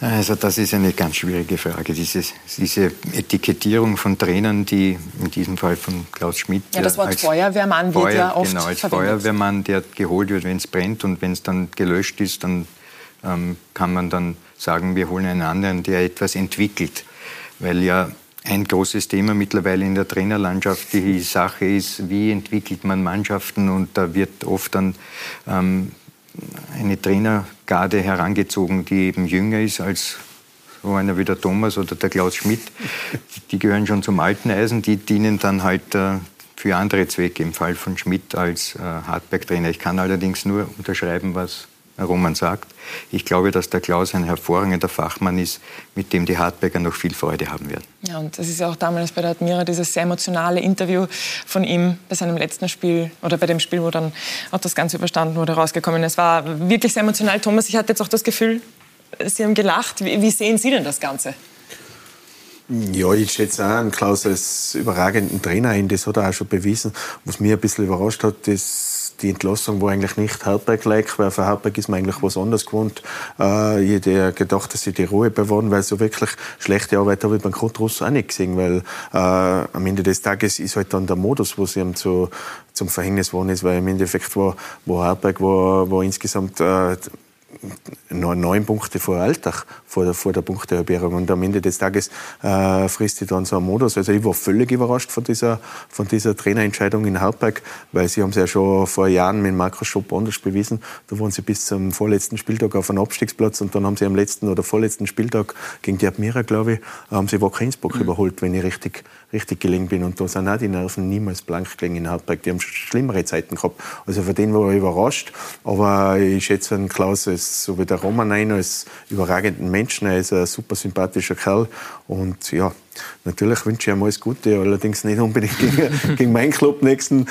Also das ist eine ganz schwierige Frage. Diese, diese Etikettierung von Trainern, die in diesem Fall von Klaus Schmidt. Ja, das Wort Feuerwehrmann wird Feuer, ja oft Genau, als verwendet. Feuerwehrmann, der geholt wird, wenn es brennt und wenn es dann gelöscht ist, dann ähm, kann man dann sagen, wir holen einen anderen, der etwas entwickelt. Weil ja ein großes Thema mittlerweile in der Trainerlandschaft die Sache ist, wie entwickelt man Mannschaften und da wird oft dann ähm, eine Trainergarde herangezogen, die eben jünger ist als so einer wie der Thomas oder der Klaus Schmidt. Die gehören schon zum alten Eisen, die dienen dann halt äh, für andere Zwecke im Fall von Schmidt als äh, Hartberg-Trainer. Ich kann allerdings nur unterschreiben, was Roman sagt. Ich glaube, dass der Klaus ein hervorragender Fachmann ist, mit dem die Hartberger noch viel Freude haben werden. Ja, und das ist ja auch damals bei der Admira dieses sehr emotionale Interview von ihm bei seinem letzten Spiel oder bei dem Spiel, wo dann auch das Ganze überstanden wurde, rausgekommen. Es war wirklich sehr emotional. Thomas, ich hatte jetzt auch das Gefühl, Sie haben gelacht. Wie, wie sehen Sie denn das Ganze? Ja, ich schätze auch einen Klaus als überragenden Trainer ein. Das hat er auch schon bewiesen. Was mich ein bisschen überrascht hat, ist die Entlassung war eigentlich nicht Hartberg-like, weil für Hartberg ist man eigentlich was anderes gewohnt. Äh, ich hätte gedacht, dass sie die Ruhe bewahren, weil so wirklich schlechte Arbeit habe ich beim Grundruss auch nicht gesehen, weil äh, am Ende des Tages ist halt dann der Modus, wo sie ihm zu, zum Verhängnis geworden ist, weil im Endeffekt war, wo Hartberg war, war insgesamt äh, neun Punkte vor Alltag, vor der, vor der Punktehalbierung. Und am Ende des Tages äh, frisst sie dann so einen Modus. Also ich war völlig überrascht von dieser, von dieser Trainerentscheidung in Hauptberg, weil sie haben es ja schon vor Jahren mit Markus Schopp anders bewiesen. Da waren sie bis zum vorletzten Spieltag auf einem Abstiegsplatz und dann haben sie am letzten oder vorletzten Spieltag gegen die Admira, glaube ich, haben sie Wacker Innsbruck mhm. überholt, wenn ich richtig, richtig gelegen bin. Und da sind auch die Nerven niemals blank gelegen in Hauptberg. Die haben schlimmere Zeiten gehabt. Also von denen war ich überrascht. Aber ich schätze einen Klaus als, so wie der Roman ein, als überragenden Menschen. Er ist ein super sympathischer Kerl. Und ja, natürlich wünsche ich ihm alles Gute. Allerdings nicht unbedingt gegen, <laughs> gegen meinen Club nächsten,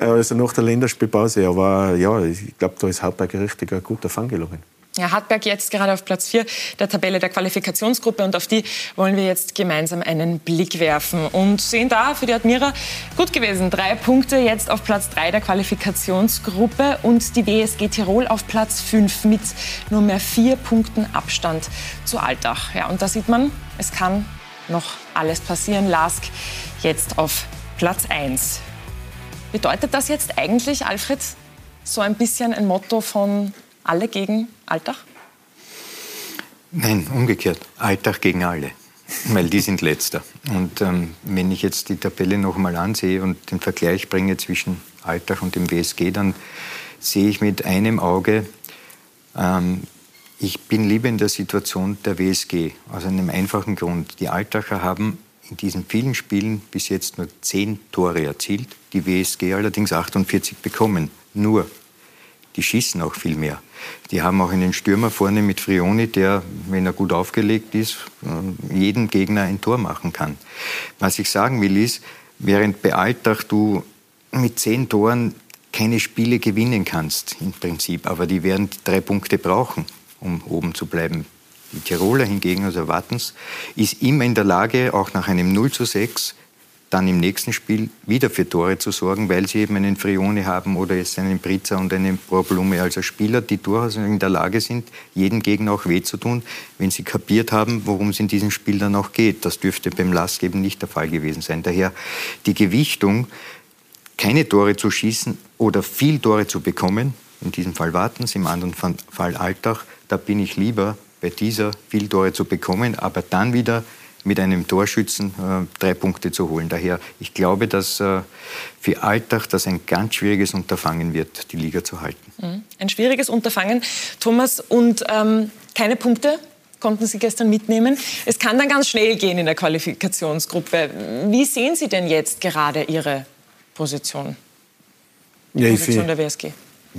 also nach der Länderspielpause. Aber ja, ich glaube, da ist Hauptberg richtig ein guter Fang gelungen. Ja, Hartberg jetzt gerade auf Platz 4 der Tabelle der Qualifikationsgruppe und auf die wollen wir jetzt gemeinsam einen Blick werfen und sehen da für die Admira gut gewesen. Drei Punkte jetzt auf Platz 3 der Qualifikationsgruppe und die WSG Tirol auf Platz 5 mit nur mehr vier Punkten Abstand zu Altach. Ja, und da sieht man, es kann noch alles passieren. Lask jetzt auf Platz 1. Bedeutet das jetzt eigentlich, Alfred, so ein bisschen ein Motto von alle gegen Alltag? Nein, umgekehrt. Alltag gegen alle. Weil die sind letzter. Und ähm, wenn ich jetzt die Tabelle noch mal ansehe und den Vergleich bringe zwischen Alltag und dem WSG, dann sehe ich mit einem Auge, ähm, ich bin lieber in der Situation der WSG. Aus einem einfachen Grund. Die Altacher haben in diesen vielen Spielen bis jetzt nur zehn Tore erzielt, die WSG allerdings 48 bekommen. Nur die schießen auch viel mehr. Die haben auch einen Stürmer vorne mit Frioni, der, wenn er gut aufgelegt ist, äh, jeden Gegner ein Tor machen kann. Was ich sagen will ist, während bei Alltag du mit zehn Toren keine Spiele gewinnen kannst, im Prinzip, aber die werden drei Punkte brauchen, um oben zu bleiben. Die Tiroler hingegen, also Wattens, ist immer in der Lage, auch nach einem 0 zu 6 dann im nächsten Spiel wieder für Tore zu sorgen, weil sie eben einen Frione haben oder jetzt einen Britzer und einen Problume, also Spieler, die durchaus in der Lage sind, jedem Gegner auch weh zu tun, wenn sie kapiert haben, worum es in diesem Spiel dann auch geht. Das dürfte beim Lask eben nicht der Fall gewesen sein. Daher die Gewichtung, keine Tore zu schießen oder viel Tore zu bekommen, in diesem Fall Wartens, im anderen Fall Alltag, da bin ich lieber bei dieser viel Tore zu bekommen, aber dann wieder mit einem Torschützen äh, drei Punkte zu holen. Daher, ich glaube, dass äh, für Alltag das ein ganz schwieriges Unterfangen wird, die Liga zu halten. Mhm. Ein schwieriges Unterfangen, Thomas, und ähm, keine Punkte konnten Sie gestern mitnehmen. Es kann dann ganz schnell gehen in der Qualifikationsgruppe. Wie sehen Sie denn jetzt gerade Ihre Position? Die ja, Position der WSG?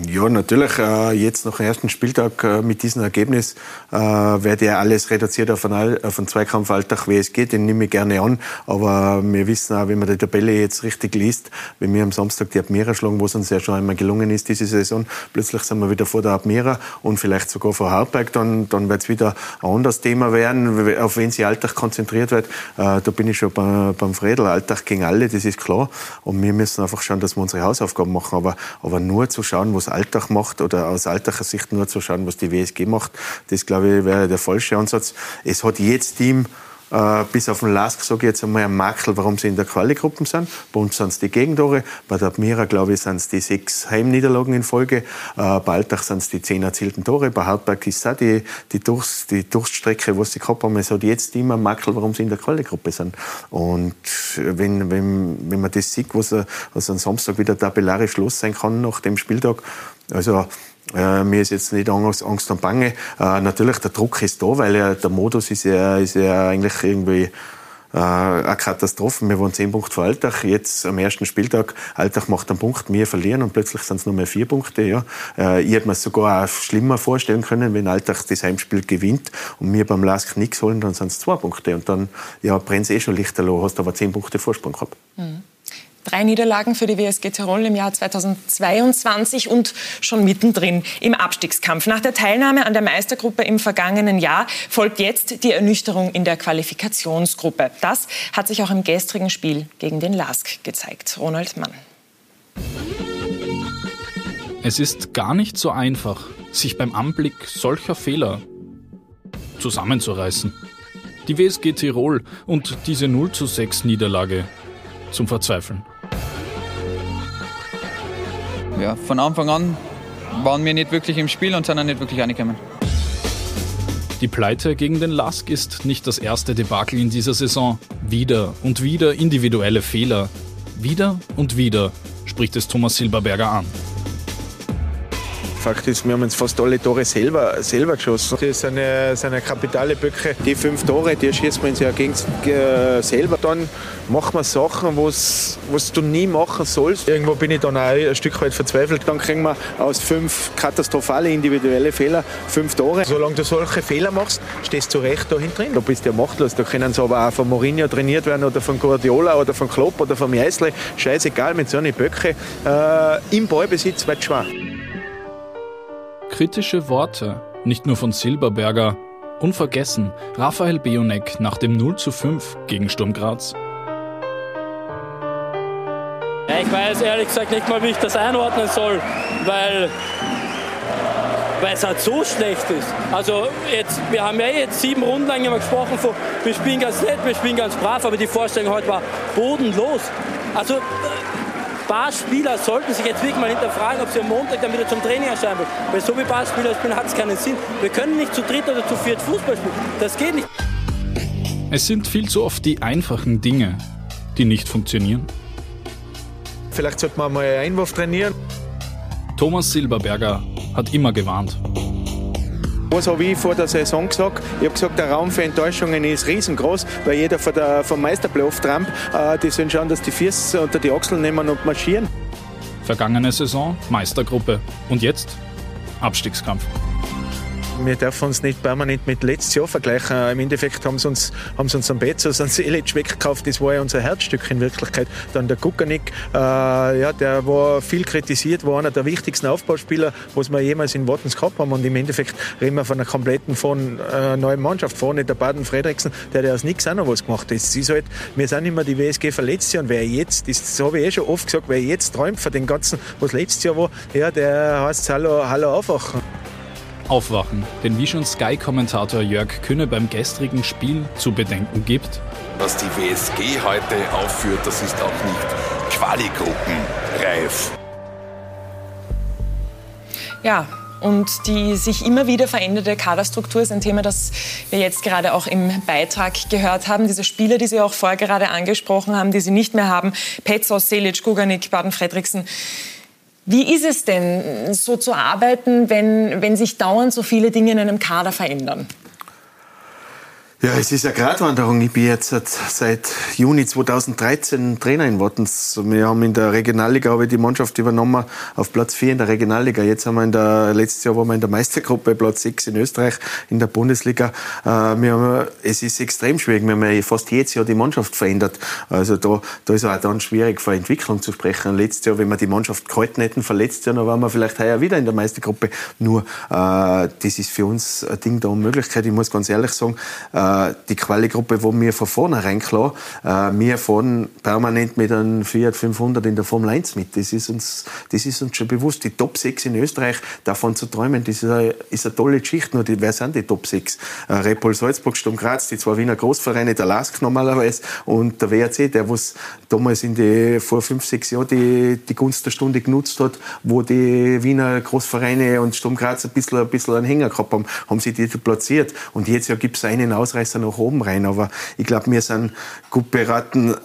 Ja, natürlich. Äh, jetzt nach dem ersten Spieltag äh, mit diesem Ergebnis äh, werde ja alles reduziert auf einen, auf einen Zweikampfalltag, wie es geht. Den nehme ich gerne an. Aber wir wissen auch, wenn man die Tabelle jetzt richtig liest, wenn wir am Samstag die Admira schlagen, wo es uns ja schon einmal gelungen ist diese Saison, plötzlich sind wir wieder vor der Admira und vielleicht sogar vor Hartberg, dann, dann wird es wieder ein anderes Thema werden, auf wen sich Alltag konzentriert wird. Da bin ich schon beim, beim Fredel. Alltag gegen alle, das ist klar. Und wir müssen einfach schauen, dass wir unsere Hausaufgaben machen. Aber, aber nur zu schauen, was Alltag macht oder aus Alltacher Sicht nur zu schauen, was die WSG macht, das glaube ich wäre der falsche Ansatz. Es hat jedes Team äh, bis auf den Lask, sage ich jetzt einmal, ein Makel, warum sie in der Quali-Gruppe sind. Bei uns sind es die Gegentore. Bei der Admira, glaube ich, sind es die sechs Heimniederlagen in Folge. Äh, bei Altach sind es die zehn erzielten Tore. Bei Hartberg ist auch die, die, Durchs, die Durchstrecke, was sie gehabt haben. Es hat jetzt immer ein Makel, warum sie in der Quali-Gruppe sind. Und wenn, wenn, wenn man das sieht, was, was am Samstag wieder tabellarisch los sein kann nach dem Spieltag, also äh, mir ist jetzt nicht Angst, Angst und Bange. Äh, natürlich, der Druck ist da, weil ja, der Modus ist ja, ist ja eigentlich irgendwie äh, eine Katastrophe. Wir waren zehn Punkte vor Altach. Jetzt am ersten Spieltag, Altach macht einen Punkt, wir verlieren und plötzlich sind es nur mehr vier Punkte. Ja. Äh, ich hätte mir es sogar auch schlimmer vorstellen können, wenn Altach das Heimspiel gewinnt und wir beim Lask nichts holen, dann sind es zwei Punkte. Und dann ja, brennt es eh schon lichterloh, hast aber zehn Punkte Vorsprung gehabt. Mhm. Drei Niederlagen für die WSG Tirol im Jahr 2022 und schon mittendrin im Abstiegskampf. Nach der Teilnahme an der Meistergruppe im vergangenen Jahr folgt jetzt die Ernüchterung in der Qualifikationsgruppe. Das hat sich auch im gestrigen Spiel gegen den LASK gezeigt. Ronald Mann. Es ist gar nicht so einfach, sich beim Anblick solcher Fehler zusammenzureißen. Die WSG Tirol und diese 0 zu 6 Niederlage zum Verzweifeln. Ja, von Anfang an waren wir nicht wirklich im Spiel und sind auch nicht wirklich angekommen. Die Pleite gegen den Lask ist nicht das erste Debakel in dieser Saison. Wieder und wieder individuelle Fehler. Wieder und wieder spricht es Thomas Silberberger an. Fakt ist, wir haben uns fast alle Tore selber, selber geschossen. Das sind, eine, sind kapitale Böcke. Die fünf Tore, die schießt man uns ja gegen, äh, selber. Dann macht man Sachen, was du nie machen sollst. Irgendwo bin ich dann auch ein Stück weit verzweifelt. Dann kriegen wir aus fünf katastrophale individuelle Fehler fünf Tore. Solange du solche Fehler machst, stehst du recht da hinten drin. Du bist ja machtlos. Da können sie aber auch von Mourinho trainiert werden oder von Guardiola oder von Klopp oder von Meisle. Scheißegal, mit so einer Böcke. Äh, Im Ballbesitz wird es schwer. Kritische Worte, nicht nur von Silberberger, unvergessen Raphael Beonek nach dem 0 zu 5 gegen Sturm Graz. Ja, ich weiß ehrlich gesagt nicht mal, wie ich das einordnen soll, weil, weil es halt so schlecht ist. Also jetzt, wir haben ja jetzt sieben Runden lang immer gesprochen von, wir spielen ganz nett, wir spielen ganz brav, aber die Vorstellung heute war bodenlos. Also Barspieler sollten sich jetzt wirklich mal hinterfragen, ob sie am Montag dann wieder zum Training erscheinen wollen. Weil so wie Barspieler spielen, hat es keinen Sinn. Wir können nicht zu dritt oder zu viert Fußball spielen. Das geht nicht. Es sind viel zu oft die einfachen Dinge, die nicht funktionieren. Vielleicht sollte man mal einen Einwurf trainieren. Thomas Silberberger hat immer gewarnt. Was habe ich vor der Saison gesagt? Ich habe gesagt, der Raum für Enttäuschungen ist riesengroß, weil jeder von der, vom Meisterplayoff tramp, äh, die sollen schauen, dass die Füße unter die Achseln nehmen und marschieren. Vergangene Saison Meistergruppe und jetzt Abstiegskampf wir dürfen uns nicht permanent mit letztes Jahr vergleichen. Im Endeffekt haben sie uns, haben sie uns am Bezos einen Selic weggekauft. Das war ja unser Herzstück in Wirklichkeit. Dann der Kukanik, äh, ja, der war viel kritisiert, war einer der wichtigsten Aufbauspieler, was wir jemals in Wattens gehabt haben. Und im Endeffekt reden wir von einer kompletten von, äh, neuen Mannschaft. Vorne der Baden Fredriksen, der hat aus nichts auch noch was gemacht. Das ist halt, wir sind immer die WSG verletzt und wer jetzt, das habe ich eh schon oft gesagt, wer jetzt träumt von dem Ganzen, was letztes Jahr war, ja, der heißt Hallo, Hallo aufwachen aufwachen. Denn wie schon Sky-Kommentator Jörg Kühne beim gestrigen Spiel zu bedenken gibt. Was die WSG heute aufführt, das ist auch nicht Quali-Gruppenreif. Ja, und die sich immer wieder veränderte Kaderstruktur ist ein Thema, das wir jetzt gerade auch im Beitrag gehört haben. Diese Spieler, die Sie auch vorher gerade angesprochen haben, die Sie nicht mehr haben, Petzos, Selic, Guganik, Baden-Fredriksen, wie ist es denn, so zu arbeiten, wenn, wenn sich dauernd so viele Dinge in einem Kader verändern? Ja, es ist eine Gratwanderung. Ich bin jetzt seit Juni 2013 Trainer in Wattens. Wir haben in der Regionalliga habe ich die Mannschaft übernommen auf Platz 4 in der Regionalliga. Jetzt haben wir in der, letztes Jahr waren wir in der Meistergruppe, Platz 6 in Österreich in der Bundesliga. Äh, wir haben, es ist extrem schwierig. Wir haben ja fast jedes Jahr die Mannschaft verändert. Also da, da ist auch dann schwierig, von Entwicklung zu sprechen. Letztes Jahr, wenn wir die Mannschaft gehalten hätten, verletzt Jahr, dann waren wir vielleicht heuer wieder in der Meistergruppe. Nur, äh, das ist für uns ein Ding der Unmöglichkeit. Ich muss ganz ehrlich sagen, äh, die Quali-Gruppe, wo wir von vornherein klar, äh, wir fahren permanent mit einem Fiat 500 in der Formel 1 mit. Das ist uns, das ist uns schon bewusst. Die Top 6 in Österreich, davon zu träumen, das ist eine, ist eine tolle Geschichte. Nur die, wer sind die Top 6? Äh, Repol Salzburg, Sturm Graz, die zwei Wiener Großvereine, der LASK normalerweise und der WRC, der was damals in die, vor fünf, sechs Jahren die, die Gunst der Stunde genutzt hat, wo die Wiener Großvereine und Sturm Graz ein bisschen, ein bisschen einen Hänger gehabt haben, haben sie die platziert. Und jetzt ja gibt es einen Ausreißer nach oben rein. Aber ich glaube, wir sind gut beraten,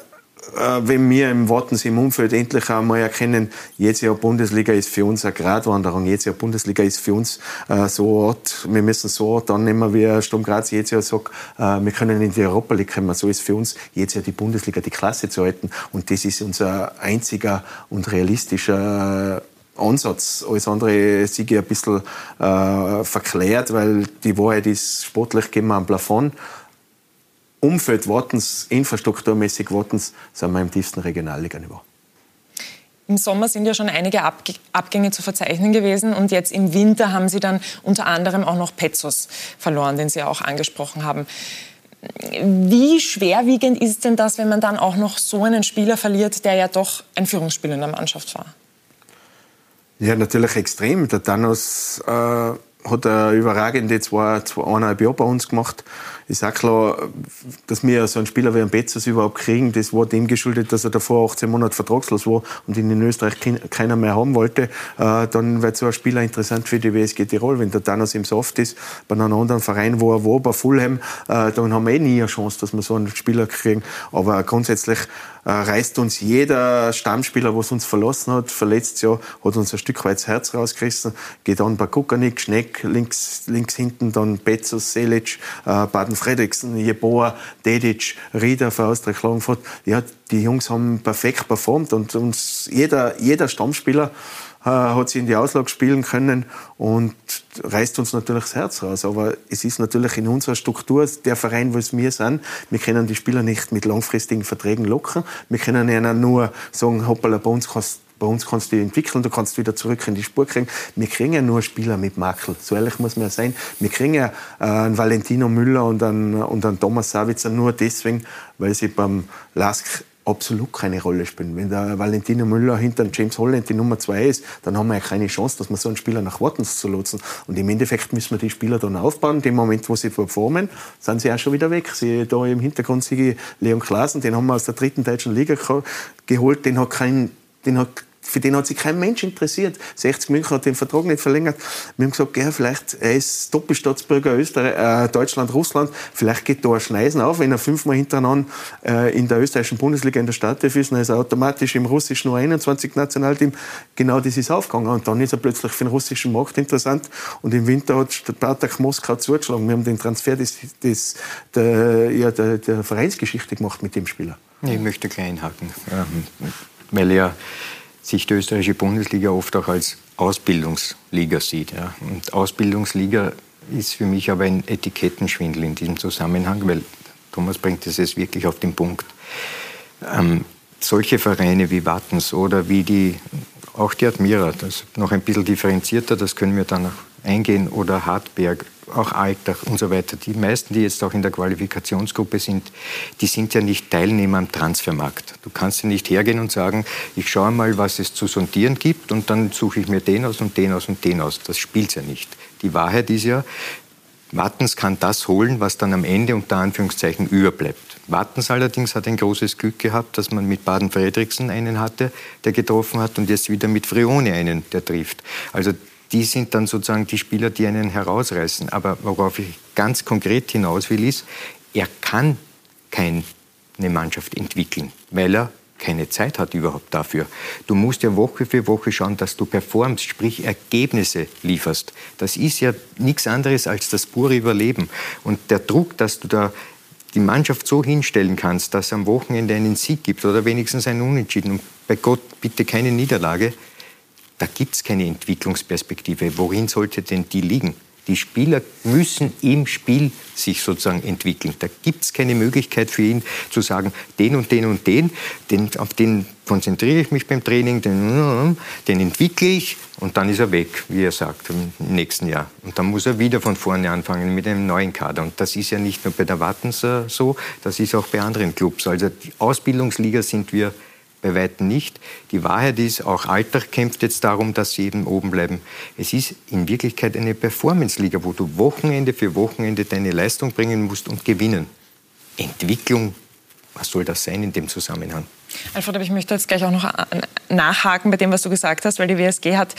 äh, wenn wir im Wattens im Umfeld endlich einmal erkennen, jetzt ja Bundesliga ist für uns eine Gratwanderung, jetzt ja Bundesliga ist für uns äh, so Ort, wir müssen so Ort annehmen, wie Sturm Graz jetzt ja sagt, äh, wir können in die Europa League kommen. So ist für uns jetzt ja die Bundesliga die Klasse zu halten und das ist unser einziger und realistischer Ansatz. Alles andere sehe ein bisschen äh, verklärt, weil die Wahrheit ist, sportlich gehen wir am Plafond. Umfeld wartens, infrastrukturmäßig wartens, sind wir im tiefsten Regionalliganiveau. Im Sommer sind ja schon einige Abgänge zu verzeichnen gewesen und jetzt im Winter haben Sie dann unter anderem auch noch Petzos verloren, den Sie auch angesprochen haben. Wie schwerwiegend ist denn das, wenn man dann auch noch so einen Spieler verliert, der ja doch ein Führungsspieler in der Mannschaft war? Ja, natürlich extrem. Der Thanos äh, hat eine überragende zwei, zweieinhalb Jahre bei uns gemacht ist auch klar, dass wir so einen Spieler wie einen Betzers überhaupt kriegen, das war dem geschuldet, dass er davor 18 Monate vertragslos war und ihn in Österreich keiner mehr haben wollte. Äh, dann wird so ein Spieler interessant für die WSG Tirol. Wenn der Thanos im Soft ist, bei einem anderen Verein, wo er war, bei Fulham, äh, dann haben wir eh nie eine Chance, dass wir so einen Spieler kriegen. Aber grundsätzlich äh, reißt uns jeder Stammspieler, was uns verlassen hat, verletzt ja, hat uns ein Stück weit das Herz rausgerissen. Geht dann bei Kukanik, Schneck, links, links hinten, dann Betzos, Selic, Baden Fredriksen, Jeboa, Dedic, Rieder für Austria Klagenfurt. Ja, die Jungs haben perfekt performt und uns jeder, jeder Stammspieler äh, hat sie in die Auslage spielen können und reißt uns natürlich das Herz raus. Aber es ist natürlich in unserer Struktur der Verein, wo es wir sind. Wir können die Spieler nicht mit langfristigen Verträgen locken. Wir können ihnen nur sagen, hoppala, bei uns kannst bei uns kannst du dich entwickeln, du kannst wieder zurück in die Spur kriegen. Wir kriegen ja nur Spieler mit Makel. So ehrlich muss man ja sein. Wir kriegen ja äh, einen Valentino Müller und einen, und einen Thomas Savitzer nur deswegen, weil sie beim Lask absolut keine Rolle spielen. Wenn der Valentino Müller hinter James Holland die Nummer zwei ist, dann haben wir ja keine Chance, dass man so einen Spieler nach Wartens zu lotsen. Und im Endeffekt müssen wir die Spieler dann aufbauen. In dem Moment, wo sie performen, sind sie auch schon wieder weg. Sie, da im Hintergrund sehe Leon Klaasen, den haben wir aus der dritten deutschen Liga geholt. Den hat kein, den hat für den hat sich kein Mensch interessiert. 60 München hat den Vertrag nicht verlängert. Wir haben gesagt, ja, vielleicht, er ist Doppelstaatsbürger Österreich, äh, Deutschland, Russland, vielleicht geht da ein Schneisen auf, wenn er fünfmal hintereinander äh, in der österreichischen Bundesliga in der Startelf ist, dann ist er automatisch im russischen U21-Nationalteam. Genau das ist aufgegangen. Und dann ist er plötzlich für den russischen Markt interessant. Und im Winter hat Spartak Moskau zugeschlagen. Wir haben den Transfer des, des, der, ja, der, der Vereinsgeschichte gemacht mit dem Spieler. Ich möchte klein haken, ähm, weil er sich die österreichische Bundesliga oft auch als Ausbildungsliga sieht. Ja. Und Ausbildungsliga ist für mich aber ein Etikettenschwindel in diesem Zusammenhang, weil Thomas bringt es jetzt wirklich auf den Punkt. Ähm, solche Vereine wie Wattens oder wie die, auch die Admira, das noch ein bisschen differenzierter, das können wir dann noch eingehen, oder Hartberg, auch Alltag und so weiter. Die meisten, die jetzt auch in der Qualifikationsgruppe sind, die sind ja nicht Teilnehmer am Transfermarkt. Du kannst ja nicht hergehen und sagen, ich schaue mal, was es zu sondieren gibt und dann suche ich mir den aus und den aus und den aus. Das spielt ja nicht. Die Wahrheit ist ja, Wattens kann das holen, was dann am Ende unter Anführungszeichen überbleibt. Wattens allerdings hat ein großes Glück gehabt, dass man mit Baden-Fredriksen einen hatte, der getroffen hat und jetzt wieder mit Frione einen, der trifft. Also die sind dann sozusagen die Spieler, die einen herausreißen. Aber worauf ich ganz konkret hinaus will, ist, er kann keine Mannschaft entwickeln, weil er keine Zeit hat überhaupt dafür. Du musst ja Woche für Woche schauen, dass du performst, sprich Ergebnisse lieferst. Das ist ja nichts anderes als das pure Überleben. Und der Druck, dass du da die Mannschaft so hinstellen kannst, dass es am Wochenende einen Sieg gibt oder wenigstens einen Unentschieden und bei Gott bitte keine Niederlage, da gibt es keine Entwicklungsperspektive. Worin sollte denn die liegen? Die Spieler müssen im Spiel sich sozusagen entwickeln. Da gibt es keine Möglichkeit für ihn zu sagen, den und den und den, den auf den konzentriere ich mich beim Training, den, den entwickle ich und dann ist er weg, wie er sagt, im nächsten Jahr. Und dann muss er wieder von vorne anfangen mit einem neuen Kader. Und das ist ja nicht nur bei der Wattens so, das ist auch bei anderen Clubs. Also die Ausbildungsliga sind wir bei weitem nicht. Die Wahrheit ist, auch Alltag kämpft jetzt darum, dass sie eben oben bleiben. Es ist in Wirklichkeit eine Performance-Liga, wo du Wochenende für Wochenende deine Leistung bringen musst und gewinnen. Entwicklung, was soll das sein in dem Zusammenhang? Alfred, aber ich möchte jetzt gleich auch noch nachhaken bei dem, was du gesagt hast, weil die WSG hat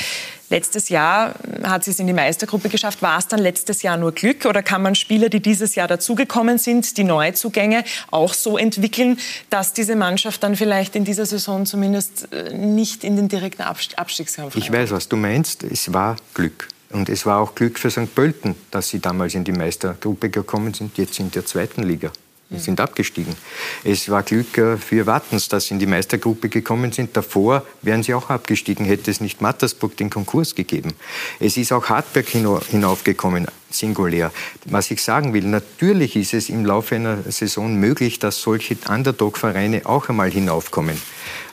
letztes Jahr, hat sie es in die Meistergruppe geschafft. War es dann letztes Jahr nur Glück oder kann man Spieler, die dieses Jahr dazugekommen sind, die Neuzugänge, auch so entwickeln, dass diese Mannschaft dann vielleicht in dieser Saison zumindest äh, nicht in den direkten Abstiegskampf Ich weiß, was du meinst. Es war Glück. Und es war auch Glück für St. Pölten, dass sie damals in die Meistergruppe gekommen sind, jetzt in der zweiten Liga. Wir sind abgestiegen. Es war Glück äh, für Wattens, dass sie in die Meistergruppe gekommen sind. Davor wären sie auch abgestiegen, hätte es nicht Mattersburg den Konkurs gegeben. Es ist auch Hartberg hinaufgekommen, singulär. Was ich sagen will, natürlich ist es im Laufe einer Saison möglich, dass solche Underdog-Vereine auch einmal hinaufkommen.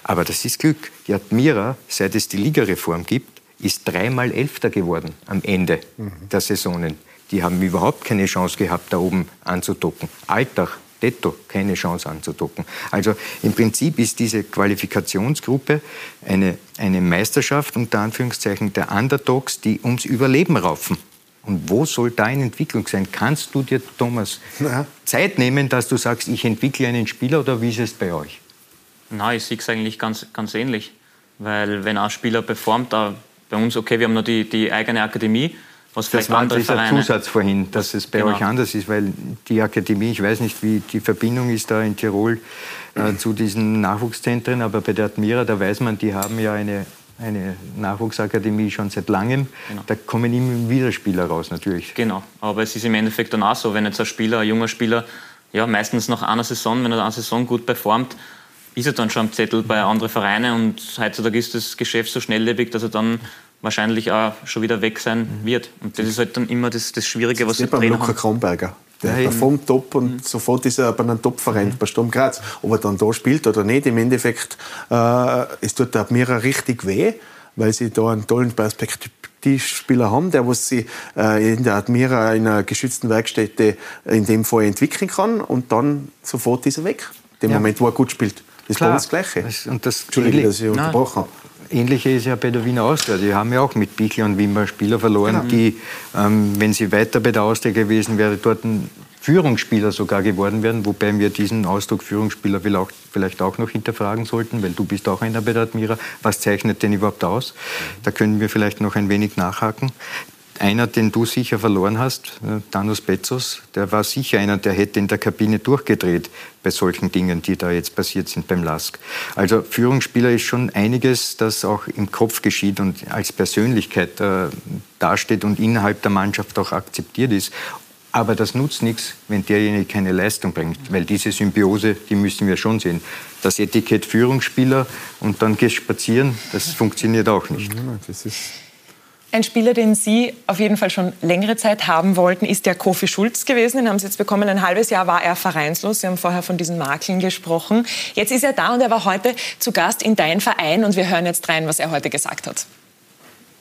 Aber das ist Glück. Die Admira, seit es die Ligareform gibt, ist dreimal Elfter geworden am Ende mhm. der Saisonen. Die haben überhaupt keine Chance gehabt, da oben anzudocken. Altach Detto keine Chance anzudocken. Also im Prinzip ist diese Qualifikationsgruppe eine, eine Meisterschaft unter Anführungszeichen der Underdogs, die ums Überleben raufen. Und wo soll da eine Entwicklung sein? Kannst du dir, Thomas, ja. Zeit nehmen, dass du sagst, ich entwickle einen Spieler oder wie ist es bei euch? Nein, ich sehe es eigentlich ganz, ganz ähnlich. Weil wenn ein Spieler performt, da bei uns, okay, wir haben noch die, die eigene Akademie, was das war dieser Vereine. Zusatz vorhin, dass es bei genau. euch anders ist, weil die Akademie, ich weiß nicht, wie die Verbindung ist da in Tirol äh, <clears throat> zu diesen Nachwuchszentren, aber bei der Admira, da weiß man, die haben ja eine, eine Nachwuchsakademie schon seit langem. Genau. Da kommen immer wieder Spieler raus, natürlich. Genau, aber es ist im Endeffekt dann auch so, wenn jetzt ein Spieler, ein junger Spieler, ja, meistens nach einer Saison, wenn er eine Saison gut performt, ist er dann schon am Zettel bei anderen Vereinen und heutzutage ist das Geschäft so schnelllebig, dass er dann wahrscheinlich auch schon wieder weg sein mhm. wird. Und das ist halt dann immer das, das Schwierige, was sie drin haben. Luca Kronberger. Der ja, performt top und mhm. sofort ist er bei einem Top-Verein, mhm. bei Sturm Graz. Ob er dann da spielt oder nicht, im Endeffekt, äh, es tut der Admira richtig weh, weil sie da einen tollen Perspektivspieler haben, der was sie äh, in der Admira in einer geschützten Werkstätte in dem Fall entwickeln kann und dann sofort ist er weg. Dem ja. Moment, wo er gut spielt. Das Klar. ist bei uns das Gleiche. Und das Entschuldige, dass ich unterbrochen habe. Ähnliche ist ja bei der Wiener Austria. Die haben ja auch mit Bichler und Wimmer Spieler verloren, genau. die, ähm, wenn sie weiter bei der Austria gewesen wären, dort ein Führungsspieler sogar geworden wären, wobei wir diesen Ausdruck Führungsspieler vielleicht auch noch hinterfragen sollten, weil du bist auch einer bei der Admira. Was zeichnet denn überhaupt aus? Da können wir vielleicht noch ein wenig nachhaken. Einer, den du sicher verloren hast, äh, Danus Bezos, der war sicher einer, der hätte in der Kabine durchgedreht bei solchen Dingen, die da jetzt passiert sind beim LASK. Also Führungsspieler ist schon einiges, das auch im Kopf geschieht und als Persönlichkeit äh, dasteht und innerhalb der Mannschaft auch akzeptiert ist. Aber das nutzt nichts, wenn derjenige keine Leistung bringt, weil diese Symbiose, die müssen wir schon sehen. Das Etikett Führungsspieler und dann gehst spazieren, das funktioniert auch nicht. Das ist ein Spieler, den Sie auf jeden Fall schon längere Zeit haben wollten, ist der Kofi Schulz gewesen. Den haben Sie jetzt bekommen. Ein halbes Jahr war er vereinslos. Sie haben vorher von diesen Makeln gesprochen. Jetzt ist er da und er war heute zu Gast in dein Verein. Und wir hören jetzt rein, was er heute gesagt hat.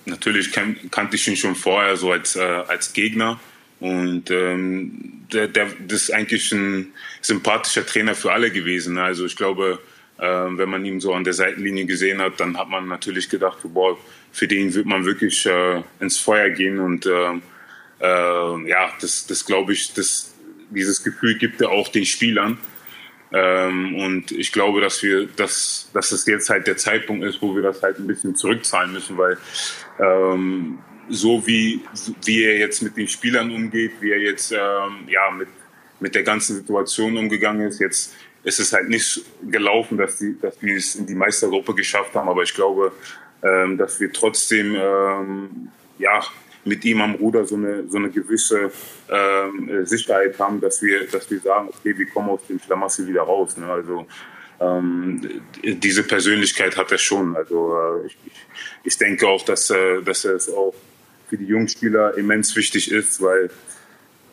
Natürlich kan kannte ich ihn schon vorher so als, äh, als Gegner. Und ähm, der, der, das ist eigentlich ein sympathischer Trainer für alle gewesen. Also ich glaube, äh, wenn man ihn so an der Seitenlinie gesehen hat, dann hat man natürlich gedacht, boah, für den wird man wirklich äh, ins Feuer gehen und äh, äh, ja, das, das glaube ich, das, dieses Gefühl gibt er auch den Spielern. Ähm, und ich glaube, dass wir, dass, dass es jetzt halt der Zeitpunkt ist, wo wir das halt ein bisschen zurückzahlen müssen, weil ähm, so wie, wie er jetzt mit den Spielern umgeht, wie er jetzt ähm, ja, mit, mit der ganzen Situation umgegangen ist, jetzt ist es halt nicht gelaufen, dass, die, dass wir es in die Meistergruppe geschafft haben. Aber ich glaube, ähm, dass wir trotzdem ähm, ja, mit ihm am Ruder so eine, so eine gewisse ähm, Sicherheit haben, dass wir, dass wir sagen, okay, wir kommen aus dem Schlamassel wieder raus. Ne? Also ähm, diese Persönlichkeit hat er schon. Also äh, ich, ich, denke auch, dass, äh, dass es auch für die Jungspieler immens wichtig ist, weil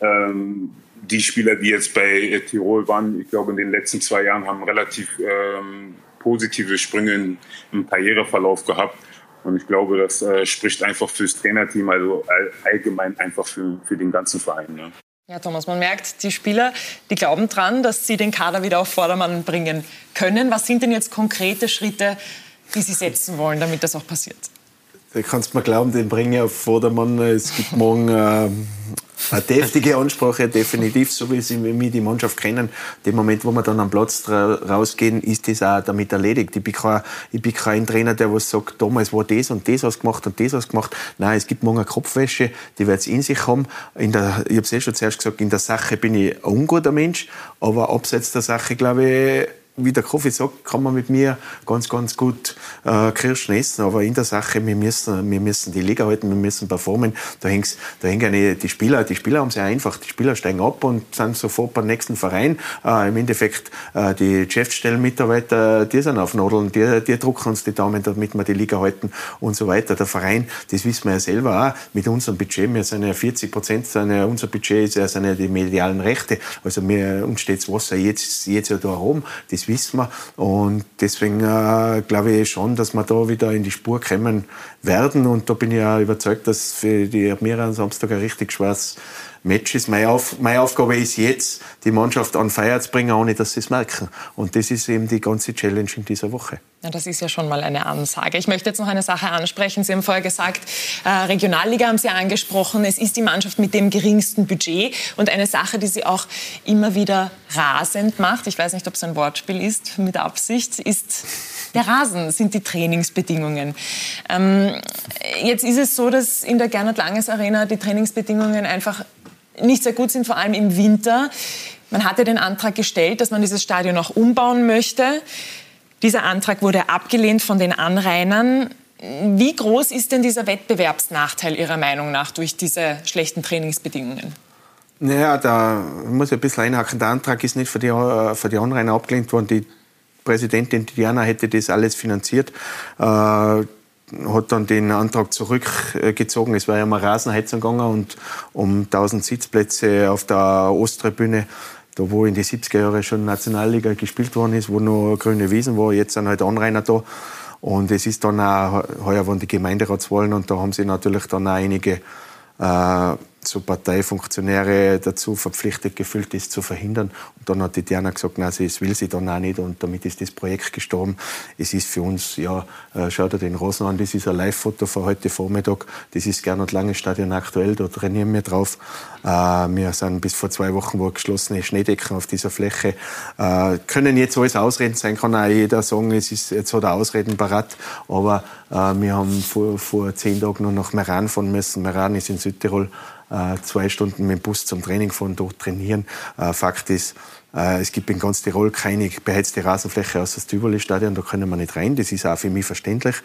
ähm, die Spieler, die jetzt bei Tirol waren, ich glaube in den letzten zwei Jahren haben relativ ähm, positive Sprünge im Karriereverlauf gehabt. Und ich glaube, das äh, spricht einfach fürs Trainerteam, also all, allgemein einfach für, für den ganzen Verein. Ne? Ja, Thomas, man merkt, die Spieler, die glauben dran, dass sie den Kader wieder auf Vordermann bringen können. Was sind denn jetzt konkrete Schritte, die Sie setzen wollen, damit das auch passiert? Da kannst du mir glauben, den bringe ich auf Vordermann. Es gibt morgen äh, Eine deftige Ansprache, definitiv, so wie sie wie die Mannschaft kennen. Dem Moment, wo wir dann am Platz rausgehen, ist das auch damit erledigt. Ich bin kein, ich bin kein Trainer, der was sagt, damals war das und das ausgemacht und das ausgemacht. Nein, es gibt morgen eine Kopfwäsche, die wird es in sich haben. In der, ich habe es eh schon zuerst gesagt, in der Sache bin ich ein unguter Mensch, aber abseits der Sache, glaube ich, wie der Kofi sagt, kann man mit mir ganz, ganz gut äh, Kirschen essen. Aber in der Sache, wir müssen, wir müssen die Liga halten, wir müssen performen. Da, hängt's, da hängen die Spieler, die Spieler haben es ja einfach. Die Spieler steigen ab und sind sofort beim nächsten Verein. Äh, Im Endeffekt, äh, die Geschäftsstellenmitarbeiter, die sind auf Nadeln, die, die drucken uns die Daumen, damit wir die Liga halten und so weiter. Der Verein, das wissen wir ja selber auch, mit unserem Budget, wir sind ja 40 Prozent, unser Budget ist ja, sind ja die medialen Rechte. Also wir, uns steht das Wasser jetzt, jetzt ja da oben. Das wissen wir. Und deswegen äh, glaube ich schon, dass wir da wieder in die Spur kommen werden. Und da bin ich auch überzeugt, dass für die Admira am Samstag ein richtig schweres Match ist. Meine, Auf meine Aufgabe ist jetzt, die Mannschaft an Feier zu bringen, ohne dass sie es merken. Und das ist eben die ganze Challenge in dieser Woche. Ja, das ist ja schon mal eine Ansage. Ich möchte jetzt noch eine Sache ansprechen. Sie haben vorher gesagt, äh, Regionalliga haben Sie angesprochen. Es ist die Mannschaft mit dem geringsten Budget. Und eine Sache, die Sie auch immer wieder rasend macht, ich weiß nicht, ob es ein Wortspiel ist, mit Absicht, ist der Rasen, sind die Trainingsbedingungen. Ähm, jetzt ist es so, dass in der Gernot Langes Arena die Trainingsbedingungen einfach nicht sehr gut sind, vor allem im Winter. Man hatte den Antrag gestellt, dass man dieses Stadion auch umbauen möchte. Dieser Antrag wurde abgelehnt von den Anrainern. Wie groß ist denn dieser Wettbewerbsnachteil Ihrer Meinung nach durch diese schlechten Trainingsbedingungen? Naja, da muss ich ein bisschen einhaken. Der Antrag ist nicht für die, äh, für die Anrainer abgelehnt worden. Die Präsidentin Diana hätte das alles finanziert. Äh, hat dann den Antrag zurückgezogen. Es war ja mal Rasenheizung gegangen und um 1000 Sitzplätze auf der Osttribüne, da wo in die 70er Jahre schon Nationalliga gespielt worden ist, wo noch grüne Wiesen war, jetzt sind halt Anrainer da. Und es ist dann auch, heuer waren die Gemeinderatswahlen und da haben sie natürlich dann auch einige äh, so Parteifunktionäre dazu verpflichtet gefühlt, das zu verhindern. Und dann hat die Diana gesagt, nein, das will sie dann auch nicht und damit ist das Projekt gestorben. Es ist für uns, ja, äh, schaut ihr den Rosen an, das ist ein Live-Foto von heute Vormittag. Das ist Gernot Lange Stadion aktuell, da trainieren wir drauf. Äh, wir sind bis vor zwei Wochen wo geschlossene Schneedecken auf dieser Fläche. Äh, können jetzt alles Ausreden sein, kann auch jeder sagen, es ist jetzt hat er Ausreden parat, aber wir haben vor, vor zehn Tagen noch nach Meran fahren müssen. Meran ist in Südtirol zwei Stunden mit dem Bus zum Training fahren, dort trainieren. Äh, Fakt ist, äh, es gibt in ganz Tirol keine beheizte Rasenfläche außer das Tivoli-Stadion, da können wir nicht rein. Das ist auch für mich verständlich.